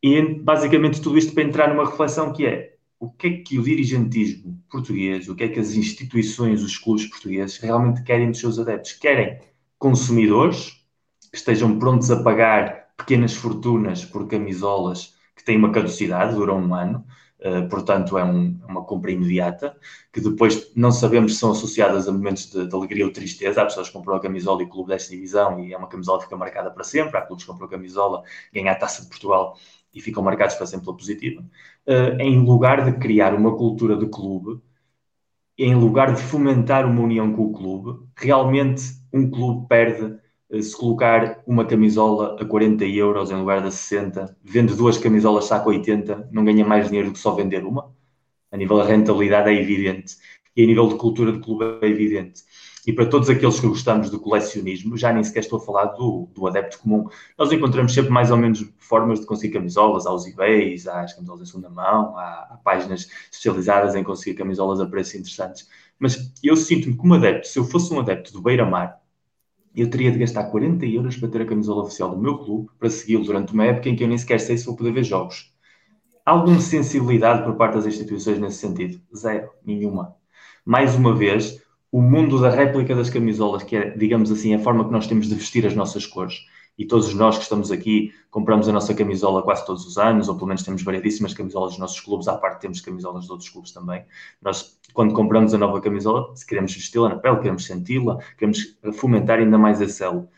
[SPEAKER 2] E basicamente tudo isto para entrar numa reflexão que é o que é que o dirigentismo português, o que é que as instituições, os clubes portugueses realmente querem dos seus adeptos? Querem consumidores que estejam prontos a pagar pequenas fortunas por camisolas que têm uma caducidade, duram um ano, uh, portanto é um, uma compra imediata, que depois não sabemos se são associadas a momentos de, de, alegria ou tristeza. Há pessoas que compram a camisola e o clube desta divisão e é uma camisola que fica marcada para sempre. Há clubes que compram a camisola, ganham a taça de Portugal e ficam marcados para sempre pela positiva, uh, em lugar de criar uma cultura de clube, em lugar de fomentar uma união com o clube, realmente um clube perde eh, se colocar uma camisola a 40 euros em lugar de 60, vende duas camisolas saco 80, não ganha mais dinheiro do que só vender uma? A nível de rentabilidade é evidente. E a nível de cultura de clube é evidente. E para todos aqueles que gostamos do colecionismo, já nem sequer estou a falar do, do adepto comum, nós encontramos sempre mais ou menos formas de conseguir camisolas, aos eBays, às camisolas em segunda mão, há, há páginas especializadas em conseguir camisolas a preços interessantes. Mas eu sinto-me como adepto, se eu fosse um adepto do Beira-Mar, eu teria de gastar 40 euros para ter a camisola oficial do meu clube, para segui-lo durante uma época em que eu nem sequer sei se vou poder ver jogos. Alguma sensibilidade por parte das instituições nesse sentido? Zero, nenhuma. Mais uma vez, o mundo da réplica das camisolas, que é, digamos assim, a forma que nós temos de vestir as nossas cores, e todos nós que estamos aqui compramos a nossa camisola quase todos os anos, ou pelo menos temos variedíssimas camisolas dos nossos clubes, à parte temos camisolas de outros clubes também. Nós, quando compramos a nova camisola, queremos vesti-la na pele, queremos senti-la, queremos fomentar ainda mais a celo.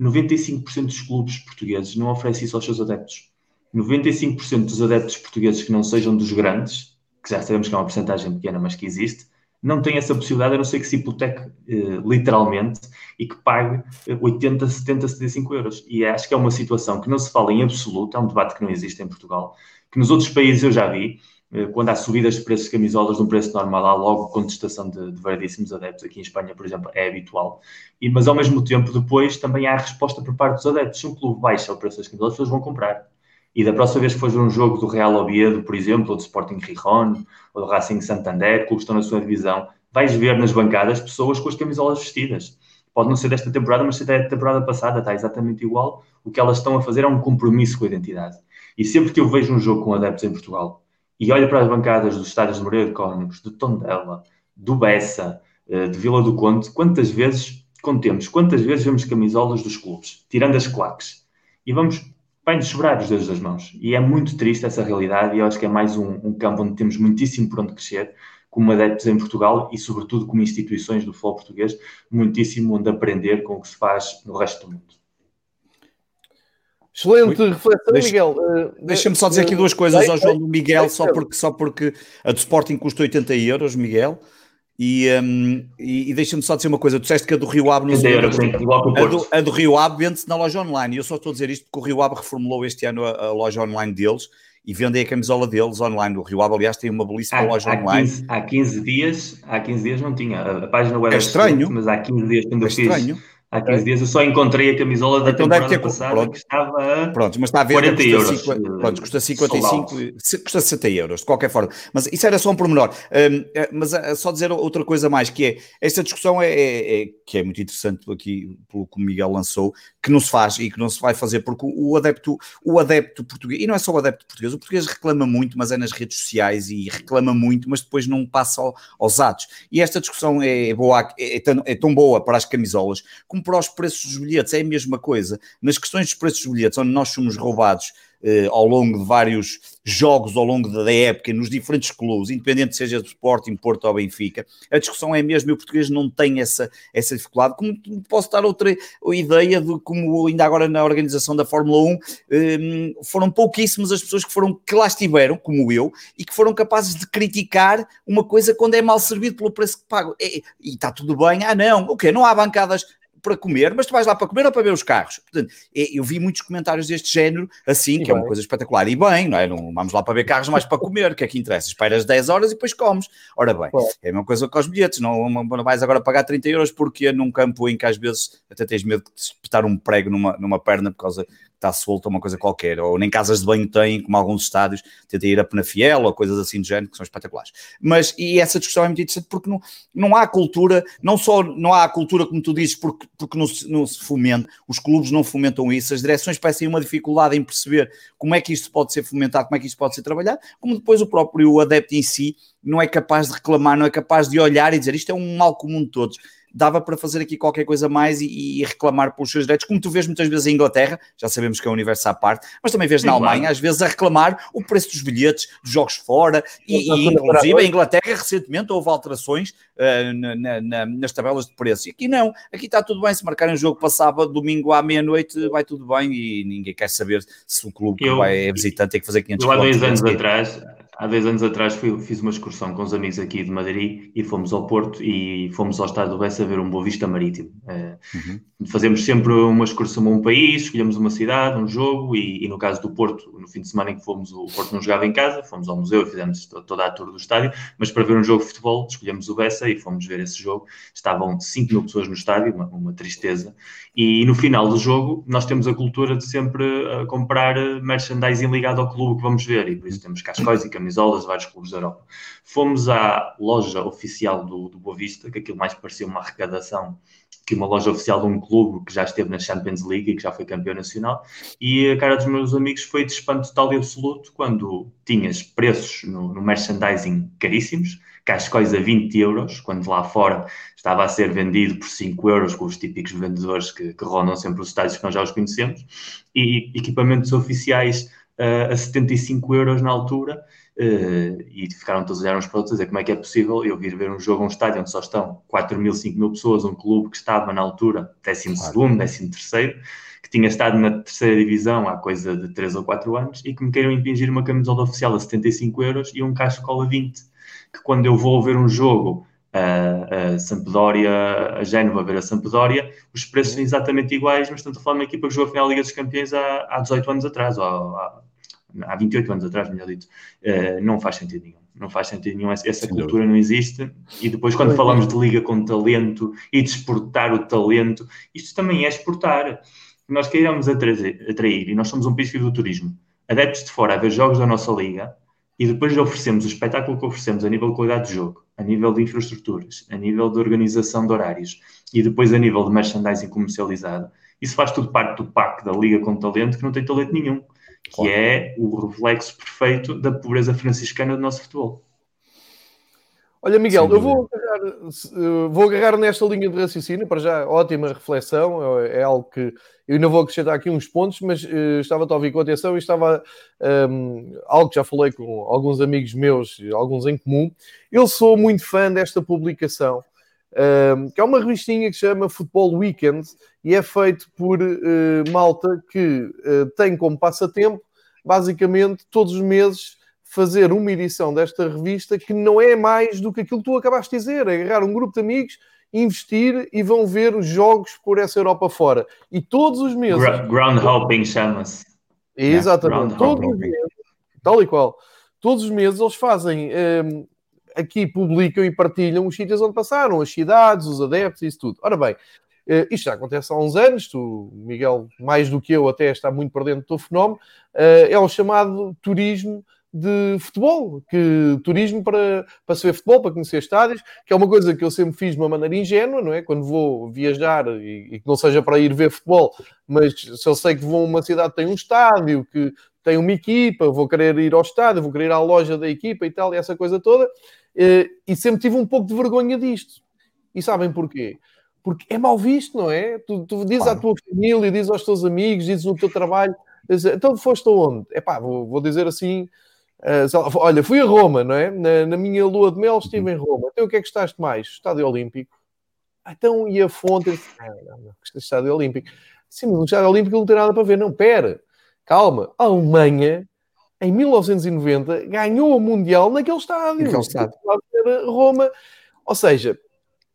[SPEAKER 2] 95% dos clubes portugueses não oferecem isso aos seus adeptos. 95% dos adeptos portugueses que não sejam dos grandes, que já sabemos que é uma porcentagem pequena, mas que existe, não tem essa possibilidade, a não ser que se hipoteque uh, literalmente e que pague 80, 70, 75 euros. E acho que é uma situação que não se fala em absoluto, é um debate que não existe em Portugal, que nos outros países eu já vi, uh, quando há subidas de preços de camisolas de um preço normal, há logo contestação de, de variedíssimos adeptos. Aqui em Espanha, por exemplo, é habitual. E, mas ao mesmo tempo, depois também há a resposta por parte dos adeptos. Se um clube baixa o preço das camisolas, as pessoas vão comprar. E da próxima vez que for um jogo do Real Oviedo, por exemplo, ou do Sporting Rijon, ou do Racing Santander, clubes que estão na sua divisão, vais ver nas bancadas pessoas com as camisolas vestidas. Pode não ser desta temporada, mas ser da temporada passada, está exatamente igual. O que elas estão a fazer é um compromisso com a identidade. E sempre que eu vejo um jogo com adeptos em Portugal e olho para as bancadas dos estádios de Moreira de Cónigos, de Tondela, do Bessa, eh, de Vila do Conde, quantas vezes, contemos, quantas vezes vemos camisolas dos clubes, tirando as claques, e vamos vai-nos sobrar os dedos das mãos. E é muito triste essa realidade, e eu acho que é mais um, um campo onde temos muitíssimo por onde crescer, como adeptos em Portugal e, sobretudo, como instituições do futebol português, muitíssimo onde aprender com o que se faz no resto do mundo.
[SPEAKER 1] Excelente Ui, reflexão,
[SPEAKER 3] deixa,
[SPEAKER 1] Miguel.
[SPEAKER 3] Uh, Deixa-me só dizer aqui duas coisas ao João do Miguel, só porque, só porque a do Sporting custa 80 euros, Miguel. E, um, e, e deixa-me só dizer uma coisa: tu disseste que a do Rio Ave nos euros, a, do, a do Rio Ave vende-se na loja online. E eu só estou a dizer isto porque o Rio Ave reformulou este ano a, a, loja online deles e vendem a camisola deles online. O Rio Ave, aliás, tem uma belíssima há, loja
[SPEAKER 2] há
[SPEAKER 3] online.
[SPEAKER 2] 15, há 15 dias, há 15 dias não tinha. A, a página web
[SPEAKER 3] é estranho,
[SPEAKER 2] mas há 15 dias quando é eu fiz. Há 15 dias eu só encontrei a camisola da então temporada passada pronto, que estava a
[SPEAKER 3] pronto, mas está a ver 40 custa euros. 50, pronto, custa 55, custa 60 euros, de qualquer forma. Mas isso era só um pormenor. Um, é, mas é, só dizer outra coisa mais, que é, esta discussão é, é, é, que é muito interessante aqui, pelo que o Miguel lançou, que não se faz e que não se vai fazer, porque o adepto, o adepto português, e não é só o adepto português, o português reclama muito, mas é nas redes sociais e reclama muito, mas depois não passa ao, aos atos. E esta discussão é boa, é, tão, é tão boa para as camisolas como para os preços dos bilhetes, é a mesma coisa. Nas questões dos preços dos bilhetes, onde nós somos roubados eh, ao longo de vários jogos ao longo da época, nos diferentes clubes, independente seja do Sporting, Porto ou Benfica, a discussão é mesmo, e o português não tem essa, essa dificuldade, como posso dar outra ideia de como ainda agora na organização da Fórmula 1 eh, foram pouquíssimas as pessoas que foram, que lá estiveram, como eu, e que foram capazes de criticar uma coisa quando é mal servido pelo preço que pago. E, e está tudo bem, ah não, o quê? Não há bancadas para comer, mas tu vais lá para comer ou para ver os carros. Portanto, eu vi muitos comentários deste género, assim, e que bem. é uma coisa espetacular. E bem, não é? Não vamos lá para ver carros, mais para comer, que é que interessa. Esperas 10 horas e depois comes. Ora bem, é a mesma coisa com os bilhetes. Não, não vais agora pagar 30 euros porque é num campo em que às vezes até tens medo de espetar um prego numa, numa perna por causa está solta uma coisa qualquer, ou nem casas de banho têm, como alguns estádios, tenta ir a Penafiel ou coisas assim do género, que são espetaculares. Mas, e essa discussão é muito interessante porque não, não há cultura, não só não há cultura, como tu dizes, porque, porque não, se, não se fomenta, os clubes não fomentam isso, as direções parecem uma dificuldade em perceber como é que isto pode ser fomentado, como é que isto pode ser trabalhado, como depois o próprio adepto em si não é capaz de reclamar, não é capaz de olhar e dizer isto é um mal comum de todos dava para fazer aqui qualquer coisa mais e, e, reclamar pelos seus direitos, como tu vês muitas vezes em Inglaterra, já sabemos que é um universo à parte, mas também vês Sim, na Alemanha, claro. às vezes a reclamar o preço dos bilhetes, dos jogos fora, e, e inclusive em Inglaterra recentemente houve alterações uh, na, na, nas tabelas de preço, e aqui não, aqui está tudo bem, se marcarem um jogo para sábado, domingo à meia-noite, vai tudo bem e ninguém quer saber se o clube eu, que vai é visitante tem que fazer 500
[SPEAKER 2] Eu há dois anos atrás há 10 anos atrás fui, fiz uma excursão com os amigos aqui de Madrid e fomos ao Porto e fomos ao Estado do Bessa ver um Boa Vista Marítimo. Uh, uhum. Fazemos sempre uma excursão a um país, escolhemos uma cidade, um jogo e, e, no caso do Porto, no fim de semana em que fomos, o Porto não jogava em casa, fomos ao museu e fizemos toda a tour do estádio, mas para ver um jogo de futebol escolhemos o Bessa e fomos ver esse jogo. Estavam 5 mil pessoas no estádio, uma, uma tristeza. E no final do jogo nós temos a cultura de sempre uh, comprar merchandising ligado ao clube que vamos ver e por isso temos cascóis e camisolas de vários clubes da Europa. Fomos à loja oficial do, do Boa Vista, que aquilo mais parecia uma arrecadação que uma loja oficial de um clube que já esteve na Champions League e que já foi campeão nacional. E a cara dos meus amigos foi de espanto total e absoluto quando tinhas preços no, no merchandising caríssimos, cascóis a 20 euros, quando lá fora estava a ser vendido por 5 euros com os típicos vendedores que, que rondam sempre os estádios que nós já os conhecemos, e equipamentos oficiais uh, a 75 euros na altura, e ficaram todos a olhar uns para outros a dizer como é que é possível eu vir ver um jogo, um estádio onde só estão 4 mil, 5 mil pessoas, um clube que estava na altura 12 segundo, 13 terceiro, que tinha estado na terceira divisão há coisa de 3 ou 4 anos e que me queiram impingir uma camisola oficial a 75 euros e um casco a 20, que quando eu vou ver um jogo a, a Sampdoria, a Génova ver a Sampdoria, os preços são exatamente iguais, mas estamos a falar de uma equipa que jogou a final da Liga dos Campeões há, há 18 anos atrás, ou há, há 28 anos atrás, melhor dito, uh, não faz sentido nenhum. Não faz sentido nenhum, essa, essa cultura não existe. E depois, quando falamos de liga com talento e de exportar o talento, isto também é exportar. Nós queiramos atrair, atrair, e nós somos um país do turismo, adeptos de fora a ver jogos da nossa liga e depois lhe oferecemos o espetáculo que oferecemos a nível de qualidade de jogo, a nível de infraestruturas, a nível de organização de horários e depois a nível de merchandising comercializado. Isso faz tudo parte do PAC da Liga com Talento, que não tem talento nenhum que claro. é o reflexo perfeito da pobreza franciscana do nosso futebol.
[SPEAKER 1] Olha, Miguel, eu vou agarrar, vou agarrar nesta linha de raciocínio, para já, ótima reflexão, é, é algo que eu ainda vou acrescentar aqui uns pontos, mas uh, estava a ouvir com atenção e estava um, algo que já falei com alguns amigos meus, alguns em comum. Eu sou muito fã desta publicação, um, que é uma revistinha que se chama Football Weekend e é feito por uh, malta que uh, tem como passatempo, basicamente, todos os meses fazer uma edição desta revista que não é mais do que aquilo que tu acabaste de dizer, é agarrar um grupo de amigos, investir e vão ver os jogos por essa Europa fora. E todos os meses...
[SPEAKER 2] Ground hopping chama-se.
[SPEAKER 1] Exatamente. todos os meses, tal e qual. Todos os meses eles fazem... Um, aqui publicam e partilham os sítios onde passaram, as cidades, os adeptos, isso tudo. Ora bem, Uh, isto já acontece há uns anos, tu, Miguel, mais do que eu, até está muito por dentro do fenómeno, uh, é o chamado turismo de futebol, que turismo para, para se ver futebol, para conhecer estádios, que é uma coisa que eu sempre fiz de uma maneira ingênua, não é? Quando vou viajar e, que não seja para ir ver futebol, mas se eu sei que vou a uma cidade que tem um estádio, que tem uma equipa, vou querer ir ao estádio, vou querer ir à loja da equipa e tal, e essa coisa toda, e sempre tive um pouco de vergonha disto. E sabem porquê? porque é mal visto, não é? Tu, tu dizes claro. à tua família, dizes aos teus amigos, dizes no teu trabalho, dizes, então foste aonde? É pá, vou, vou, dizer assim, uh, olha, fui a Roma, não é? Na, na, minha lua de mel estive em Roma. Então o que é que gostaste mais? Estádio Olímpico. Ah, então, e a fonte? Ah, não, não, Estádio Olímpico. Sim, mas o Estádio Olímpico não tem nada para ver. Não, pera, calma. A Alemanha, em 1990, ganhou o Mundial naquele estádio.
[SPEAKER 3] Naquele estádio.
[SPEAKER 1] Roma. Ou seja,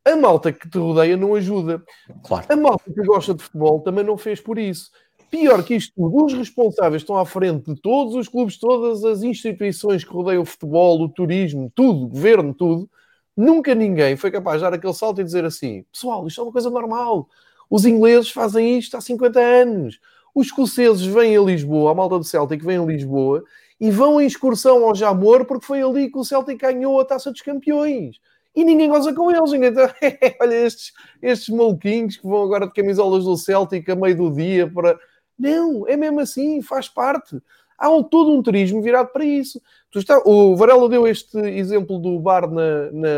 [SPEAKER 1] a malta que te rodeia não ajuda.
[SPEAKER 3] Claro.
[SPEAKER 1] A malta que gosta de futebol também não fez por isso. Pior que isto tudo, os responsáveis estão à frente de todos os clubes, todas as instituições que rodeiam o futebol, o turismo, tudo, o governo, tudo. Nunca ninguém foi capaz de dar aquele salto e dizer assim: pessoal, isto é uma coisa normal. Os ingleses fazem isto há 50 anos. Os escoceses vêm a Lisboa, a malta do Celtic vem a Lisboa e vão em excursão ao Jamor porque foi ali que o Celtic ganhou a taça dos campeões e ninguém goza com eles. Ninguém tá... *laughs* Olha, estes, estes maluquinhos que vão agora de camisolas do Celtic a meio do dia para. Não, é mesmo assim, faz parte. Há um, todo um turismo virado para isso. Está... o Varela deu este exemplo do bar na, na,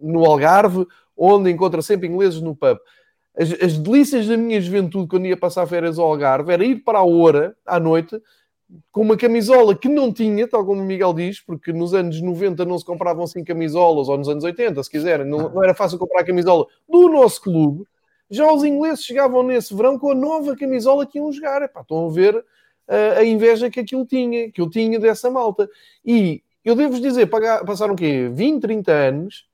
[SPEAKER 1] no Algarve, onde encontra sempre ingleses no pub. As, as delícias da minha juventude, quando ia passar férias ao Algarve, era ir para a hora, à noite, com uma camisola que não tinha, tal como o Miguel diz, porque nos anos 90 não se compravam assim camisolas, ou nos anos 80, se quiserem, não, não era fácil comprar camisola do nosso clube. Já os ingleses chegavam nesse verão com a nova camisola que iam jogar. Epá, estão a ver uh, a inveja que aquilo tinha, que eu tinha dessa malta. E eu devo dizer, passaram o quê? 20, 30 anos,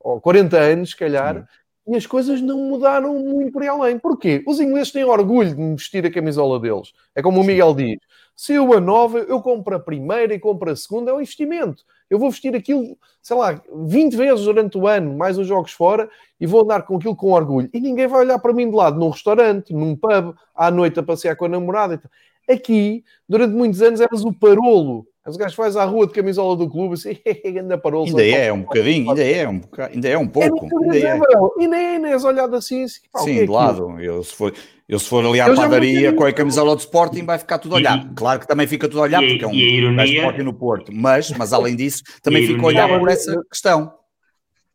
[SPEAKER 1] ou 40 anos, se calhar. E as coisas não mudaram muito por aí além. Porquê? Os ingleses têm orgulho de vestir a camisola deles. É como o Miguel diz. Se eu a nova, eu compro a primeira e compro a segunda, é um investimento. Eu vou vestir aquilo, sei lá, 20 vezes durante o ano, mais os jogos fora, e vou andar com aquilo com orgulho. E ninguém vai olhar para mim de lado num restaurante, num pub, à noite a passear com a namorada. Aqui, durante muitos anos, eras o parolo os gajos vais à rua de camisola do clube assim, *laughs*
[SPEAKER 3] ainda parou. Ainda é, um bocadinho, ainda é um bocadinho, ainda é um pouco.
[SPEAKER 1] É, ainda é. E nem, é, nem és olhado assim. assim
[SPEAKER 3] pá, Sim, é de lado. Eu se, for, eu se for ali à eu padaria com a camisola do Sporting vai ficar tudo olhado. Claro que também fica tudo olhado porque é um
[SPEAKER 2] ironia,
[SPEAKER 3] Sporting no Porto. Mas, mas além disso, *laughs* também fica olhado por essa questão.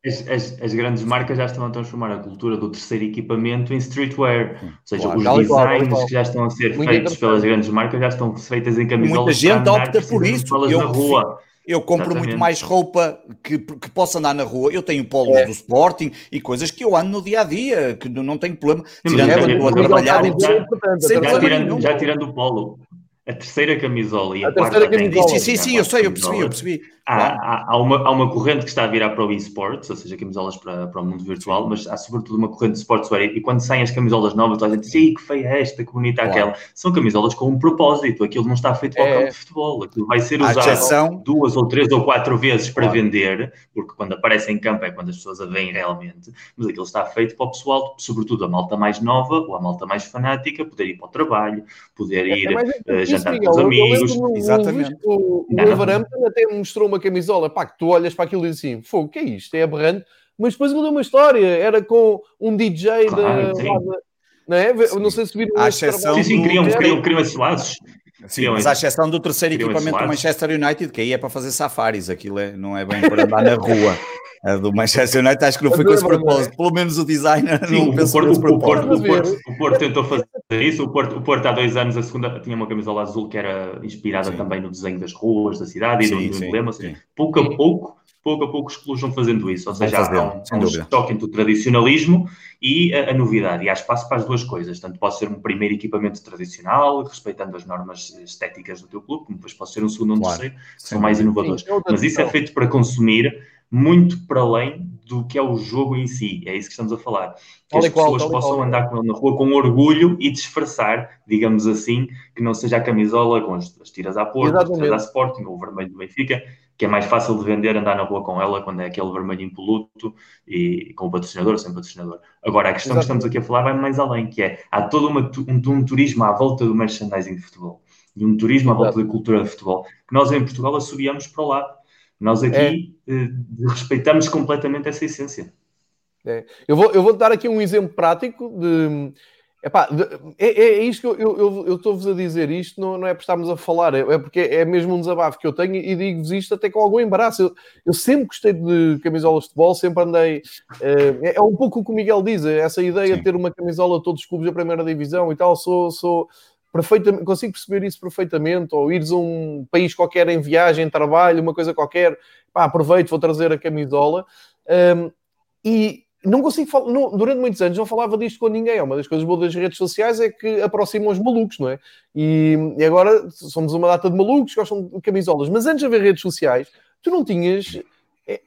[SPEAKER 2] As, as, as, grandes marcas já estão a transformar a cultura do terceiro equipamento em streetwear. Ou seja, claro, os designs que já estão a ser Muito feitos pelas grandes marcas já estão feitas em camisolas.
[SPEAKER 3] Muita gente opta por isso. Eu, na rua. Eu compro Exatamente. muito mais roupa que, que possa andar na rua. Eu tenho polos é. do Sporting e coisas que eu ando no dia a dia, que não tenho problema.
[SPEAKER 2] Tirando é, a trabalhar. Já, tirando, já tirando o polo, a terceira camisola e a, a quarta camisola.
[SPEAKER 3] Sim, sim, sim, eu sei, eu percebi, eu percebi.
[SPEAKER 2] Há, há, há, uma, há uma corrente que está a virar para o eSports, ou seja, camisolas para, para o mundo virtual, mas há sobretudo uma corrente de sportswear. E quando saem as camisolas novas, a gente diz, que feia é esta, que bonita claro. aquela. São camisolas com um propósito, aquilo não está feito para o é. campo de futebol, aquilo vai ser usado exceção... duas ou três ou quatro vezes para claro. vender, porque quando aparece em campo é quando as pessoas a veem realmente, mas aquilo está feito para o pessoal, sobretudo a malta mais nova ou a malta mais fanática, poder ir para o trabalho, poder é, ir é uh, jantar com os amigos.
[SPEAKER 1] Exatamente. O, o, o até mostrou uma camisola, pá, que tu olhas para aquilo e dizes assim, fogo, o que é isto? É aberrante. Mas depois mudou uma história, era com um DJ claro, da, não é? Não sei se viram.
[SPEAKER 3] À exceção
[SPEAKER 2] sim, sim, criam, criam, criam esses laços.
[SPEAKER 3] Sim, mas à exceção do terceiro equipamento do Manchester United, que aí é para fazer safaris, aquilo é, não é bem para andar na rua. A do Manchester United acho que não foi com esse propósito. Pelo menos o designer Sim, não pensou
[SPEAKER 2] o Porto, o, Porto, o, Porto, o Porto tentou fazer isso. O Porto, o Porto há dois anos, a segunda, tinha uma camisola azul que era inspirada sim. também no desenho das ruas da cidade sim, e do, do emblema. Seja, pouco a pouco, pouco a pouco os clubes vão fazendo isso. Ou seja, há um, um choque entre o tradicionalismo e a, a, novidade. E há espaço para as duas coisas. Tanto pode ser um primeiro equipamento tradicional, respeitando as normas estéticas do teu clube, como depois pode ser um segundo ou um claro. terceiro, que são mais inovadores. Mas isso é feito para consumir muito para além do que é o jogo em si. É isso que estamos a falar. Que as pessoas possam andar com ele na rua com orgulho e disfarçar, digamos assim, que não seja a camisola com as, as tiras à Porto, as tiras à Sporting ou o vermelho do Benfica, que é mais fácil de vender andar na rua com ela quando é aquele vermelho impoluto e com o patrocinador ou sem patrocinador. Agora, a questão que estamos aqui a falar vai mais além, que é, há todo uma, um, um turismo à volta do merchandising de futebol e um turismo à volta da cultura de futebol, que nós em Portugal assobiamos para o lado nós aqui é. Eh, respeitamos completamente essa essência.
[SPEAKER 1] É. Eu, vou, eu vou dar aqui um exemplo prático de. Epá, é, é, é isto que eu, eu, eu estou-vos a dizer isto, não, não é por estarmos a falar, é, é porque é mesmo um desabafo que eu tenho e digo-vos isto até com algum embaraço. Eu, eu sempre gostei de camisolas de futebol, sempre andei. É, é um pouco o que o Miguel diz, essa ideia Sim. de ter uma camisola de todos os clubes da primeira divisão e tal. Sou, sou, perfeitamente, consigo perceber isso perfeitamente, ou ires a um país qualquer em viagem, trabalho, uma coisa qualquer, pá, aproveito, vou trazer a camisola. Um, e não consigo falar, não, durante muitos anos não falava disto com ninguém. Uma das coisas boas das redes sociais é que aproximam os malucos, não é? E, e agora somos uma data de malucos gostam de camisolas. Mas antes de haver redes sociais, tu não tinhas. É,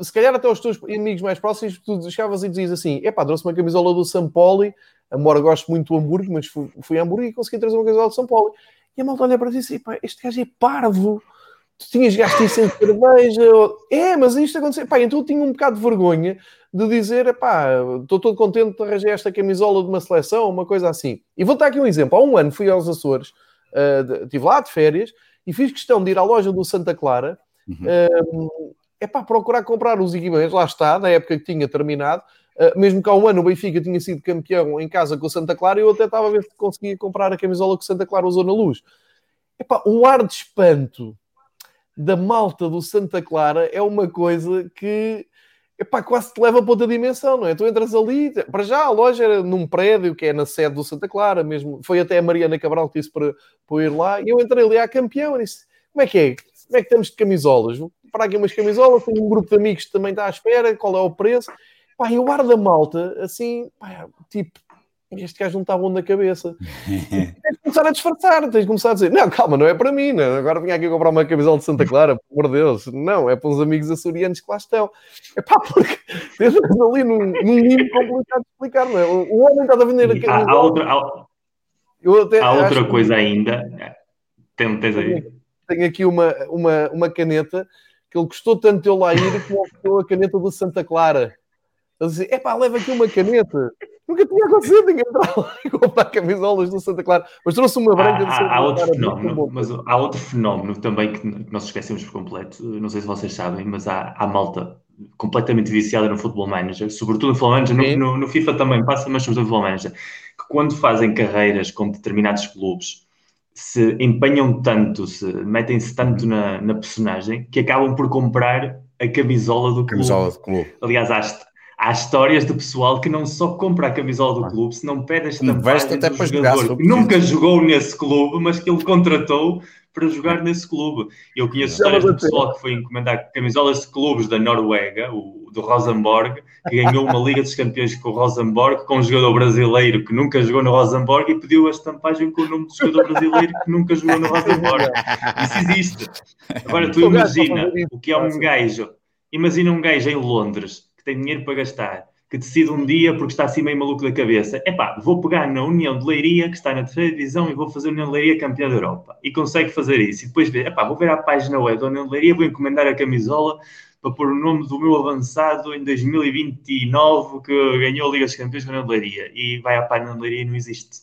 [SPEAKER 1] se calhar até os teus amigos mais próximos, tu chegavas e dizias assim: epá, trouxe uma camisola do Paulo embora gosto muito do hambúrguer, mas fui, fui a hambúrguer e consegui trazer uma camisola São Paulo. E a malta olha para ti e diz, este gajo é parvo, tu tinhas gasto isso em cerveja. É, mas isto aconteceu. Pá, então eu tinha um bocado de vergonha de dizer, pá, estou todo contente de arranjar esta camisola de uma seleção, uma coisa assim. E vou dar aqui um exemplo. Há um ano fui aos Açores, uh, estive lá de férias, e fiz questão de ir à loja do Santa Clara, uhum. uh, é para procurar comprar os equipamentos, lá está, da época que tinha terminado, Uh, mesmo que há um ano o Benfica tinha sido campeão em casa com o Santa Clara, eu até estava a ver se conseguia comprar a camisola que o Santa Clara usou na luz. Epá, um ar de espanto da malta do Santa Clara é uma coisa que epá, quase te leva para outra dimensão, não é? Tu entras ali, para já a loja era num prédio que é na sede do Santa Clara, mesmo foi até a Mariana Cabral que disse para, para ir lá, e eu entrei ali à campeão e disse: como é que é? Como é que estamos de camisolas? Vou comprar aqui umas camisolas, tenho um grupo de amigos que também está à espera, qual é o preço? Pá, e o ar da malta, assim, pá, tipo, este gajo não está bom na cabeça. *laughs* tens de começar a disfarçar, tens de começar a dizer, não, calma, não é para mim, não. agora vim aqui comprar uma camisola de Santa Clara, por amor de Deus. Não, é para os amigos açorianos que lá estão. É pá, porque tens ali num, num limbo complicado de explicar, não é? O homem está a vender a
[SPEAKER 2] camisola. Há, outra, há, há outra coisa que... ainda. Tem, tens aí.
[SPEAKER 1] Tenho aqui uma, uma, uma caneta que ele gostou tanto de eu lá ir que me *laughs* a caneta do Santa Clara. Ele disse, epá, leva aqui uma caneta. Nunca tinha acontecido ninguém *laughs* entrar lá e comprar camisolas do Santa Clara. Mas trouxe uma branca
[SPEAKER 2] há, há, há outro fenómeno, mas há outro fenómeno também que nós esquecemos por completo. Não sei se vocês sabem, mas há, há malta completamente viciada no Football Manager, sobretudo no Football Manager, no, no, no, FIFA também passa, mas sobretudo no Football Manager, que quando fazem carreiras com determinados clubes, se empenham tanto, se metem-se tanto na, na, personagem, que acabam por comprar a camisola do
[SPEAKER 3] camisola clube. clube.
[SPEAKER 2] Aliás, há, há histórias de pessoal que não só compra a camisola do clube, se não pede a estampagem
[SPEAKER 3] até do jogador
[SPEAKER 2] que nunca jogou nesse clube, mas que ele contratou para jogar nesse clube. Eu conheço histórias de pessoal que foi encomendar camisolas de clubes da Noruega, o do Rosenborg, que ganhou uma Liga dos Campeões com o Rosenborg, com um jogador brasileiro que nunca jogou no Rosenborg e pediu a estampagem com o nome do jogador brasileiro que nunca jogou no Rosenborg. Isso existe. Agora tu imagina o que é um gajo. Imagina um gajo em Londres que tem dinheiro para gastar, que decide um dia, porque está assim meio maluco da cabeça, é pá, vou pegar na União de Leiria, que está na terceira divisão, e vou fazer a União de Leiria campeã da Europa. E consegue fazer isso. E depois ver, é pá, vou ver a página web da União de Leiria, vou encomendar a camisola para pôr o nome do meu avançado em 2029, que ganhou a Liga dos Campeões com a União de Leiria. E vai à página de Leiria e não existe.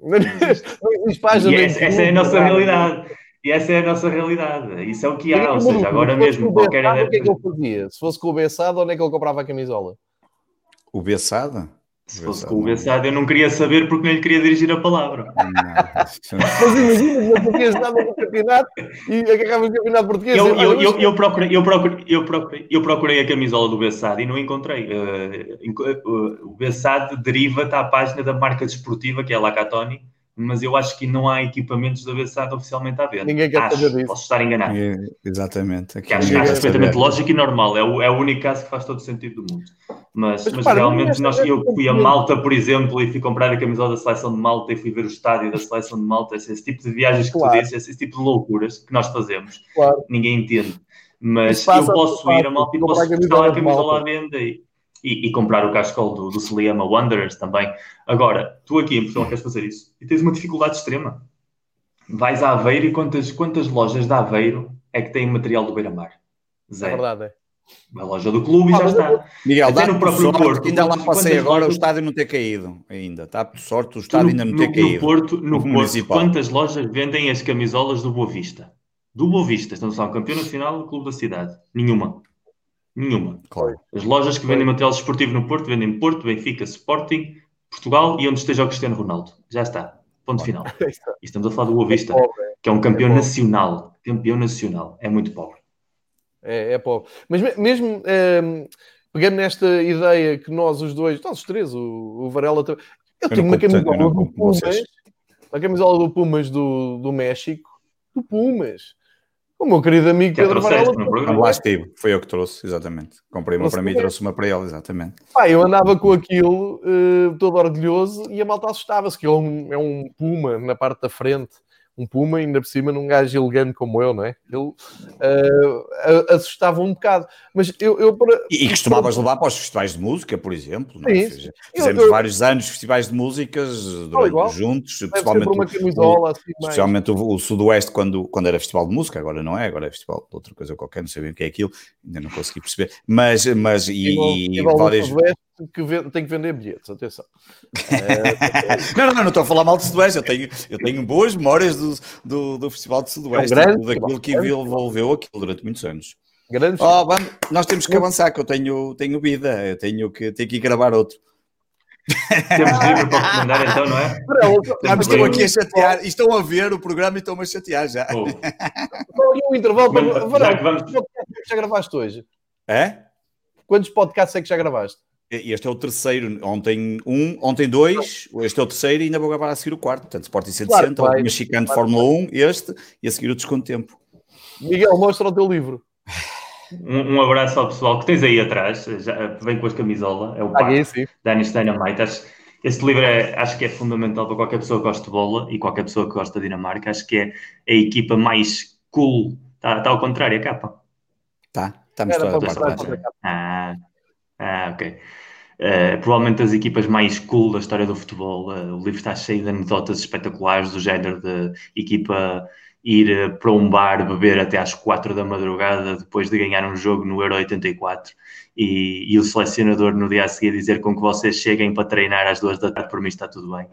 [SPEAKER 1] Não existe página.
[SPEAKER 2] E essa, essa é a nossa realidade. E essa é a nossa realidade. Isso é o que há. Ou seja, agora mesmo qualquer.
[SPEAKER 1] O que é que ele fazia? Se fosse com o Bessado, onde é que ele comprava a camisola?
[SPEAKER 3] O Bessado?
[SPEAKER 2] Se fosse com o Bessado, eu não queria saber porque não lhe queria dirigir a palavra. *laughs*
[SPEAKER 1] Mas imagina, não podias nada no campeonato e agarrava o campeonato português.
[SPEAKER 2] Eu, eu, eu, eu, procurei, eu, procurei, eu, procurei, eu procurei a camisola do Bessado e não encontrei. Uh, uh, o Bessado deriva-te à página da marca desportiva, que é a Lacatoni, mas eu acho que não há equipamentos da Bessado oficialmente à venda.
[SPEAKER 1] Ninguém quer
[SPEAKER 2] acho,
[SPEAKER 1] saber disso.
[SPEAKER 2] Posso estar enganado.
[SPEAKER 3] É, exatamente.
[SPEAKER 2] Que acho, acho perfeitamente lógico e normal. É o, é o único caso que faz todo o sentido do mundo. Mas, mas, mas realmente nós, eu fui a Malta, por exemplo, e fui comprar a camisola da seleção de Malta e fui ver o estádio da seleção de Malta. Esse, esse tipo de viagens que claro. tu dizes, esse, tipo de loucuras que nós fazemos. Claro. Ninguém entende. Mas eu posso ir a Malta e posso buscar a camisola à venda e e, e, comprar o cascol do, do Seliama Wanderers também. Agora, tu aqui em Portugal queres fazer isso e tens uma dificuldade extrema. Vais a Aveiro e quantas, quantas lojas de Aveiro é que têm material do Beira-Mar?
[SPEAKER 1] Zero. É verdade, é.
[SPEAKER 2] A loja do clube e ah, já está.
[SPEAKER 3] Miguel, dá no próprio Porto. Ainda lá passei agora lojas... o estádio não ter caído ainda. Está por sorte o estádio ainda não ter caído.
[SPEAKER 2] No Porto, no Porto quantas lojas vendem as camisolas do Boa Vista? Do Boa Vista, estamos a falar campeão nacional do clube da cidade. Nenhuma. Nenhuma. Claro. As lojas que vendem material esportivo no Porto vendem Porto, Benfica, Sporting, Portugal e onde esteja o Cristiano Ronaldo. Já está. Ponto final. *laughs* E estamos a falar do Boa Vista, que é um campeão é nacional. Campeão nacional. É muito pobre.
[SPEAKER 1] É, é pobre. Mas mesmo é, pegando nesta ideia que nós os dois, nós os três, o, o Varela... Eu, eu tenho uma camisola do Pumas, a camisola do Pumas do, do México, do Pumas. O meu querido amigo
[SPEAKER 2] Pedro Varela.
[SPEAKER 3] Lá estive, foi eu que trouxe, exatamente. Comprei uma para mim e trouxe uma para ele, exatamente.
[SPEAKER 1] Pá, eu andava com aquilo uh, todo orgulhoso e a malta assustava-se, que é um, é um puma na parte da frente um Puma, ainda por cima, num gajo elegante como eu, não é? Ele uh, assustava um bocado. Mas eu. eu para...
[SPEAKER 3] E, e costumavas levar para os festivais de música, por exemplo, não é? Sim, Fizemos eu, eu... vários anos festivais de músicas durante, juntos, principalmente,
[SPEAKER 1] uma camisola,
[SPEAKER 3] o, assim, especialmente o, o, Sudoeste, quando, quando era festival de música, agora não é, agora é festival de outra coisa qualquer, não sei bem o que é aquilo, ainda não consegui perceber. Mas, mas e, e, e várias
[SPEAKER 1] que tem que vender bilhetes, atenção.
[SPEAKER 3] É... *laughs* não, não, não, não estou a falar mal de Sudoeste, eu tenho, eu tenho boas memórias do, do, do Festival de Sudoeste, é um grande, daquilo que envolveu aquilo durante muitos anos.
[SPEAKER 1] Grande
[SPEAKER 3] oh, vamos, nós temos que avançar, que eu tenho, tenho vida, eu tenho que, tenho que ir gravar outro.
[SPEAKER 2] Temos *laughs* livro para recomendar então, não é?
[SPEAKER 3] Não, estou aqui a chatear, e estão a ver o programa e estão-me a chatear já. Oh.
[SPEAKER 1] um intervalo para... Já, vamos... já gravaste hoje?
[SPEAKER 3] É?
[SPEAKER 1] Quantos podcasts é que já gravaste?
[SPEAKER 3] Este é o terceiro, ontem um, ontem dois, este é o terceiro e ainda vou gravar a seguir o quarto. Portanto, Sporting 160, claro, o mexicano de Fórmula 1, este, e a seguir o desconto tempo.
[SPEAKER 1] Miguel, mostra o teu livro.
[SPEAKER 2] Um, um, abraço ao pessoal que tens aí atrás, já, vem com as camisola, é o ah, Paco, Dani Dynamite. Este livro é, acho que é fundamental para qualquer pessoa que gosta de bola e qualquer pessoa que gosta da Dinamarca. Acho que é a equipa mais cool. Está tá ao contrário, a capa.
[SPEAKER 3] Tá, está com
[SPEAKER 1] mostrar
[SPEAKER 2] Ah, ah, ok. Uh, provavelmente as equipas mais cool da história do futebol. Uh, o livro está cheio de anedotas espetaculares do género de equipa ir eh, para um bar beber até às 4 da madrugada depois de ganhar um jogo no Euro 84 e, e o selecionador no dia a seguir dizer com que vocês cheguem para treinar às duas da tarde, por mim está tudo bem.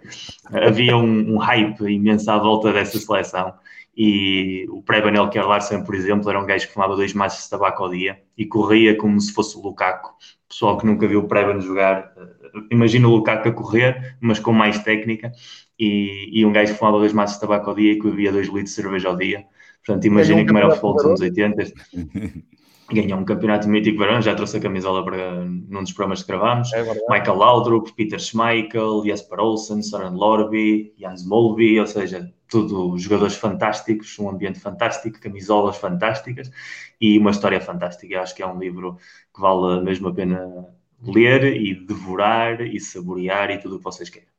[SPEAKER 2] Havia um, um hype imenso à volta dessa seleção e o pré-Banel Larsen, por exemplo, era um gajo que fumava dois maços de tabaco ao dia e corria como se fosse o Lukaku. Pessoal que nunca viu o Preben jogar, eh, imagina o Lukaku a correr, mas com mais técnica e, e um gajo que fumava dois maços de tabaco ao dia e que bebia dois litros de cerveja ao dia. Portanto, imaginem como era o futebol dos anos 80. *laughs* Ganhou um campeonato mítico verão, já trouxe a camisola para num dos programas que gravámos.
[SPEAKER 1] É
[SPEAKER 2] Michael Laudrup, Peter Schmeichel, Jesper Olsen, Soren Lorby, Jans Molby, ou seja, tudo jogadores fantásticos, um ambiente fantástico, camisolas fantásticas e uma história fantástica. Eu acho que é um livro que vale mesmo a pena ler e devorar e saborear e tudo o que vocês querem.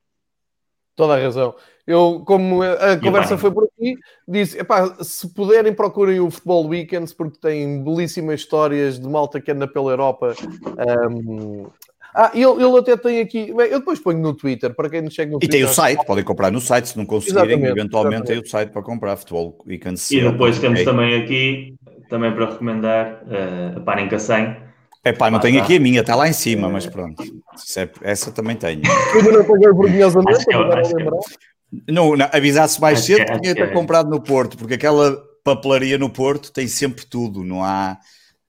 [SPEAKER 1] Toda a razão. Eu, como eh, a conversa foi por aqui, disse: epá, se puderem, procurem o Futebol Weekends, porque tem belíssimas histórias de malta que anda pela Europa. Um... Ah, ele, ele até tem aqui. Bem, eu depois ponho no Twitter, para quem não chega no Twitter.
[SPEAKER 3] E tem o site, podem comprar no site, se não conseguirem,
[SPEAKER 1] exatamente,
[SPEAKER 3] eventualmente
[SPEAKER 1] exatamente.
[SPEAKER 3] tem o site para comprar Futebol Weekends.
[SPEAKER 2] E depois temos também aqui, também para recomendar, uh, parem que a 100 é
[SPEAKER 3] pá, não
[SPEAKER 2] ah,
[SPEAKER 3] tenho
[SPEAKER 2] tá.
[SPEAKER 3] aqui a minha, está lá em cima, mas é. pronto. É- essa também tenho.
[SPEAKER 1] Ainda
[SPEAKER 2] é
[SPEAKER 1] não
[SPEAKER 2] paguei por minhas
[SPEAKER 1] amigas,
[SPEAKER 3] não, não, avisasse mais
[SPEAKER 2] acho
[SPEAKER 3] cedo,
[SPEAKER 2] que,
[SPEAKER 3] tinha
[SPEAKER 2] até
[SPEAKER 3] comprado no Porto, porque aquela papelaria no Porto tem sempre tudo, não há.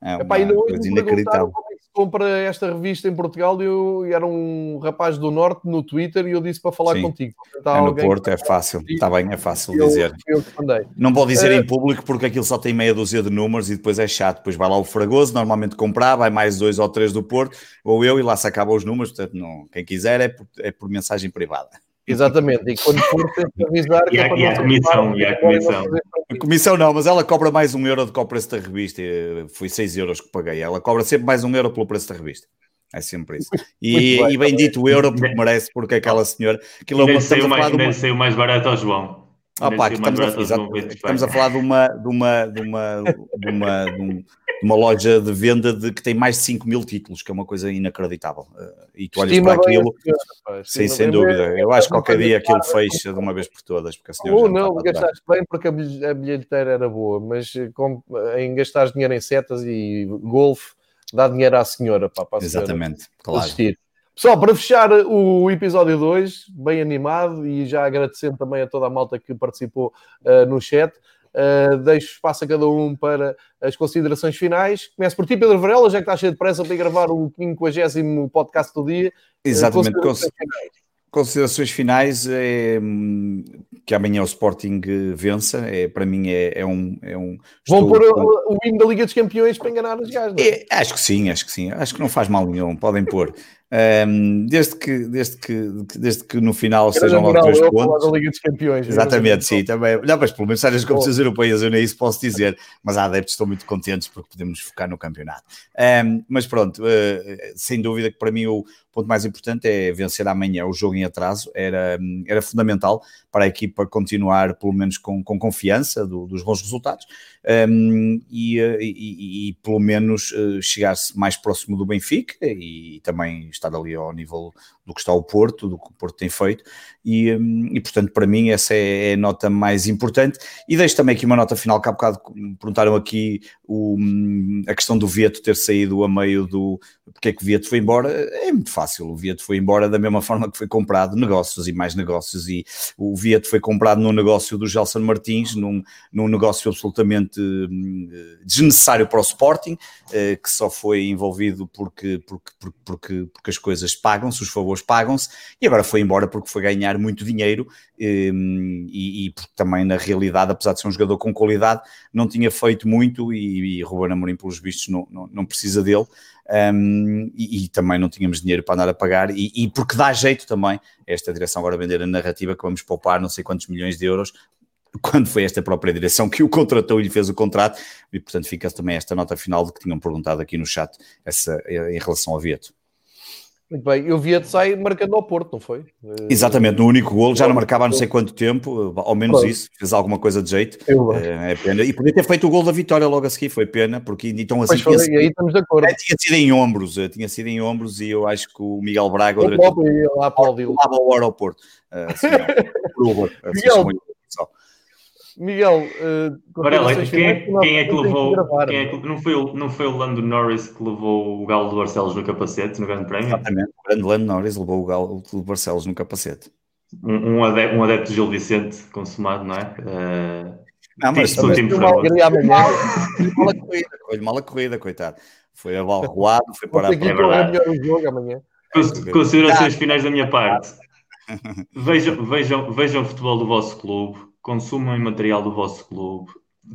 [SPEAKER 3] É uma
[SPEAKER 1] Epá,
[SPEAKER 3] coisa inacreditável
[SPEAKER 1] é compra esta revista em Portugal e, eu, e era um rapaz do Norte no Twitter e eu disse para falar
[SPEAKER 3] Sim.
[SPEAKER 1] contigo.
[SPEAKER 3] É no Porto, é fácil. Está bem, é fácil
[SPEAKER 1] eu,
[SPEAKER 3] dizer.
[SPEAKER 1] eu.
[SPEAKER 3] Não vou dizer
[SPEAKER 1] Eh,
[SPEAKER 3] em público porque aquilo só tem meia dúzia de números e depois é chato. Depois vai lá o Fragoso, normalmente comprar, vai mais dois ou três do Porto, ou eu, e lá se acabam os números. Portanto, não, quem quiser é por, é por mensagem privada.
[SPEAKER 1] Exatamente, e quando for, tem que avisar que
[SPEAKER 2] E
[SPEAKER 1] é
[SPEAKER 2] a- e a
[SPEAKER 1] não ser
[SPEAKER 2] comissão, e a comissão.
[SPEAKER 3] A comissão não, mas ela cobra mais um euro do que o preço da revista. Eh, Foi 6 euros que paguei. Ela cobra sempre mais um euro pelo preço da revista. É sempre isso. E,
[SPEAKER 1] bem,
[SPEAKER 3] e bendito o euro porque merece, porque aquela senhora. Aquilo é uma,
[SPEAKER 2] saiu
[SPEAKER 3] a
[SPEAKER 2] mais,
[SPEAKER 3] de uma,
[SPEAKER 2] saiu mais barato ao João. Ainda
[SPEAKER 3] pá, estamos, a, estamos a falar de uma, de uma, de uma, de uma, de um- de uma loja de venda de, que tem mais de 5 mil títulos, que é uma coisa inacreditável. Eh, E tu olhas
[SPEAKER 1] Estima
[SPEAKER 3] para aquilo, sim, sem
[SPEAKER 1] bem.
[SPEAKER 3] dúvida. Eu acho que qualquer dia aquilo fecha de uma vez por todas, porque a senhora
[SPEAKER 1] Ou
[SPEAKER 3] já não
[SPEAKER 1] não, gastaste bem porque a bilhe- a bilheteira era boa, mas eh, com- em gastar dinheiro em setas e golfe, dá dinheiro à senhora, pá, para a senhora
[SPEAKER 3] Exatamente, claro.
[SPEAKER 1] assistir. Pessoal, para fechar o episódio 2, bem animado e já agradecendo também a toda a malta que participou eh, no chat, eh, deixo espaço a cada um para as considerações finais. Começo por ti, Pedro Varela, já que está cheio de pressa para ir gravar o 50 podcast do dia. Eh,
[SPEAKER 3] Exatamente.
[SPEAKER 1] considerações
[SPEAKER 3] Cons-
[SPEAKER 1] finais.
[SPEAKER 3] Considerações finais é hum, que amanhã o Sporting vença. É, para mim é, é um. É um
[SPEAKER 1] Vão
[SPEAKER 3] estou-
[SPEAKER 1] pôr o, o hino da Liga dos Campeões para enganar os gajos, é?
[SPEAKER 3] É, acho que sim, acho que sim. Acho que não faz mal nenhum, podem pôr. Hum, desde, que, desde, que, desde que no final
[SPEAKER 1] Grande
[SPEAKER 3] sejam logo três pontos.
[SPEAKER 1] da Liga dos Campeões.
[SPEAKER 3] Exatamente, sim, também. Não, mas pelo menos sai das competições europeias, eu nem isso posso dizer. Mas há adeptos que estão muito contentes porque podemos focar no campeonato. Um, mas pronto, uh, sem dúvida que para mim o ponto mais importante é vencer amanhã o jogo em atraso. Era, era fundamental para a equipa continuar, pelo menos, com, com confiança do- dos bons resultados um, e, uh, e- e- e, pelo menos uh, chegar-se mais próximo do Benfica e também estar ali ao nível do que está o Porto, do que o Porto tem feito. E, hum, e, portanto, para mim, essa é é a nota mais importante. E deixo também aqui uma nota final, que há bocado perguntaram aqui o, hum, a questão do Vieto ter saído a meio do. Porque é que o Vieto foi embora? É muito fácil. O Vieto foi embora da mesma *laughs* forma que foi comprado, negócios e mais negócios. E o Vieto foi comprado num negócio do Gelson Martins, num, num negócio absolutamente hum, desnecessário para o Sporting, eh, que só foi envolvido porque, porque, porque, porque, as coisas pagam-se, os favores pagam-se, e agora foi embora porque foi ganhar muito dinheiro hum, e, e também na realidade, apesar de ser um jogador com qualidade, não tinha feito muito e, e Ruben Amorim, pelos vistos, não, não, não precisa dele. Um, e, e também não tínhamos dinheiro para andar a pagar, e, e porque dá jeito também esta direção agora vender a narrativa que vamos poupar não sei quantos milhões de euros, quando foi esta própria direção que o contratou e lhe fez o contrato, e portanto fica também esta nota final de que tinham perguntado aqui no chat essa, em relação ao Vieto.
[SPEAKER 1] Muito bem, eu vi a de sair marcando ao Porto, não foi?
[SPEAKER 3] Eh, Exatamente, no único gol, já não marcava há não sei quanto tempo, ao menos isso, fez alguma coisa de jeito. É, é, pena. E podia ter feito o gol da vitória logo a seguir, foi pena, porque então assim.
[SPEAKER 1] Tinha, foi, aí estamos de acordo. É,
[SPEAKER 3] tinha sido em ombros, eh, tinha sido em ombros e eu acho que o Miguel Braga. O
[SPEAKER 1] Bob ia lá para o
[SPEAKER 3] Lava o aeroporto. Uh, assim, *laughs*
[SPEAKER 1] Miguel, Miguel, uh,
[SPEAKER 2] Varela, quem, é, quem é que levou? quem é que, não, foi o, não foi o Lando Norris que levou o Galo do Barcelos no capacete no Grande Prémio?
[SPEAKER 3] Exatamente, o grande Lando Norris levou o Galo do Barcelos no capacete.
[SPEAKER 2] Um, um, adepto, um adepto de Gil Vicente consumado, não é? Uh,
[SPEAKER 3] não, mas também mal a corrida, foi mal a corrida, coitado. Foi abalroado, foi para
[SPEAKER 1] o jogo amanhã.
[SPEAKER 2] Considerações finais da minha parte. *laughs* Vejam, vejam, vejam o futebol do vosso clube consumam material do vosso clube.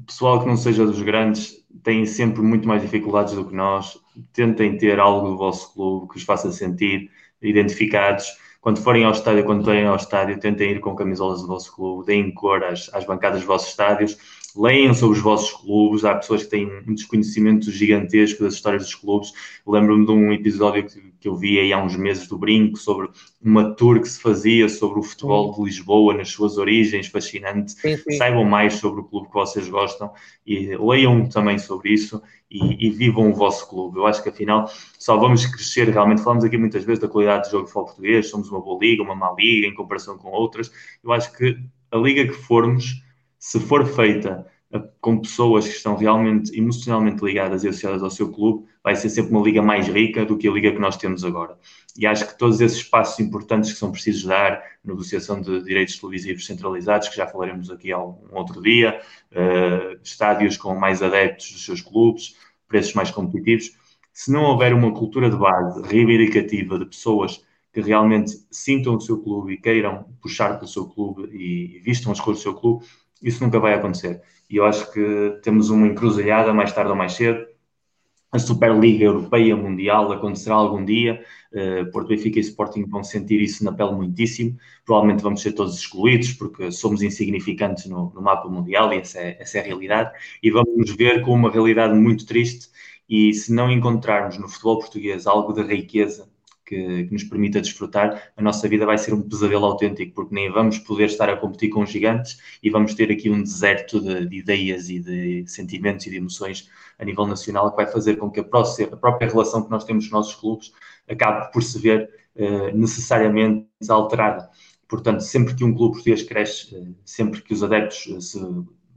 [SPEAKER 2] Pessoal que não seja dos grandes tem sempre muito mais dificuldades do que nós. Tentem ter algo do vosso clube que os faça sentir identificados. Quando forem ao estádio, quando forem ao estádio, tentem ir com camisolas do vosso clube, deem cor às, às bancadas dos vossos estádios leiam sobre os vossos clubes. Há pessoas que têm um desconhecimento gigantesco das histórias dos clubes. Lembro-me de um episódio que, que, eu vi aí há uns meses do Brinco sobre uma tour que se fazia sobre o futebol de Lisboa nas suas origens, fascinante. Sim, sim. Saibam mais sobre o clube que vocês gostam e leiam também sobre isso. E, e, vivam o vosso clube. Eu acho que afinal só vamos crescer realmente. Falamos aqui muitas vezes da qualidade do jogo de futebol português, somos uma boa liga, uma má liga em comparação com outras. Eu acho que a liga que formos se for feita com pessoas que estão realmente emocionalmente ligadas e associadas ao seu clube, vai ser sempre uma liga mais rica do que a liga que nós temos agora. E acho que todos esses passos importantes que são precisos dar, negociação de direitos televisivos centralizados, que já falaremos aqui um outro dia, uh, estádios com mais adeptos dos seus clubes, preços mais competitivos, se não houver uma cultura de base reivindicativa de pessoas que realmente sintam o seu clube e queiram puxar pelo seu clube e vistam as cores do seu clube, isso nunca vai acontecer. E eu acho que temos uma encruzilhada mais tarde ou mais cedo. A Superliga Europeia Mundial acontecerá algum dia. Uh, Porto Benfica e Sporting vão sentir isso na pele muitíssimo. Provavelmente vamos ser todos excluídos porque somos insignificantes no, no mapa mundial e essa é, essa é a realidade. E vamos nos ver com uma realidade muito triste. E se não encontrarmos no futebol português algo de riqueza que, que, nos permita desfrutar, a nossa vida vai ser um pesadelo autêntico, porque nem vamos poder estar a competir com gigantes e vamos ter aqui um deserto de, de ideias e de sentimentos e de emoções a nível nacional que vai fazer com que a, próxima, a própria relação que nós temos nos nossos clubes acabe por se ver uh, necessariamente alterada. Portanto, sempre que um clube português cresce, uh, sempre que os adeptos uh, se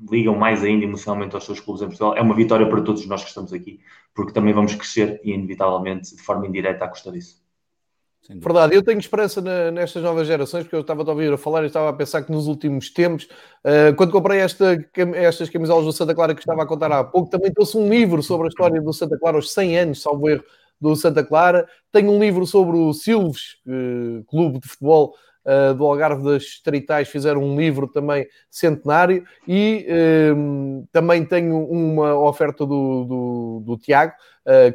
[SPEAKER 2] ligam mais ainda emocionalmente aos seus clubes em Portugal, é uma vitória para todos nós que estamos aqui, porque também vamos crescer e, inevitavelmente, de forma indireta, à custa disso.
[SPEAKER 1] Verdade, eu tenho esperança na, nestas novas gerações, porque eu estava a ouvir a falar e estava a pensar que nos últimos tempos, uh, quando comprei esta, estas camisolas do Santa Clara que estava a contar há pouco, também trouxe um livro sobre a história do Santa Clara, os 100 anos, salvo erro, do Santa Clara. Tenho um livro sobre o Silves, uh, clube de futebol uh, do Algarve das Estreitais, fizeram um livro também centenário e também tenho uma oferta do, do, do Tiago,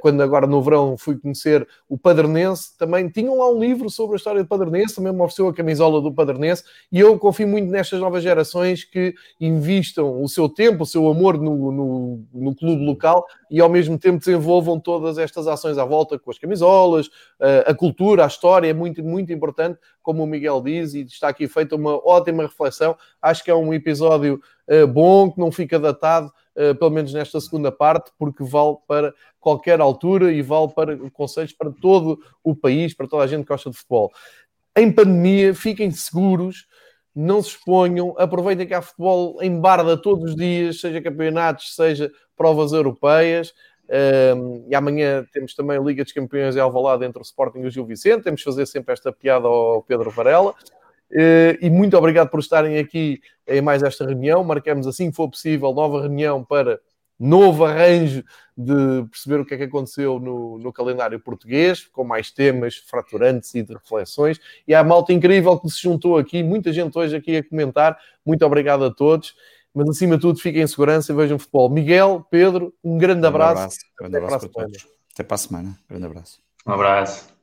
[SPEAKER 1] quando agora no verão fui conhecer o Padernense, também tinham lá um livro sobre a história do Padernense, também me ofereceu a camisola do Padernense, e eu confio muito nestas novas gerações que investam o seu tempo, o seu amor no, no, no clube local e ao mesmo tempo desenvolvam todas estas ações à volta com as camisolas, eh, a cultura, a história, é muito, muito importante, como o Miguel diz, e está aqui feita uma ótima reflexão. Acho que é um episódio eh, bom, que não fica datado, pelo menos nesta segunda parte, porque vale para qualquer altura e vale para conselhos para todo o país, para toda a gente que gosta de futebol. Em pandemia, fiquem seguros, não se exponham, aproveitem que há futebol em barda todos os dias, seja campeonatos, seja provas europeias. Um, e amanhã temos também a Liga dos Campeões em Alvalade entre o Sporting e o Gil Vicente. Temos de fazer sempre esta piada ao Pedro Varela. Uh, e muito obrigado por estarem aqui em mais esta reunião. Marcamos assim que for possível nova reunião para novo arranjo de perceber o que é que aconteceu no, no calendário português, com mais temas fraturantes e de reflexões. E há malta incrível que se juntou aqui, muita gente hoje aqui a comentar. Muito obrigado a todos. Mas acima de tudo, fiquem em segurança e vejam futebol. Miguel, Pedro, um grande, abraço.
[SPEAKER 3] abraço. Grande abraço para todos. Até para a semana. Grande abraço.
[SPEAKER 2] Um abraço.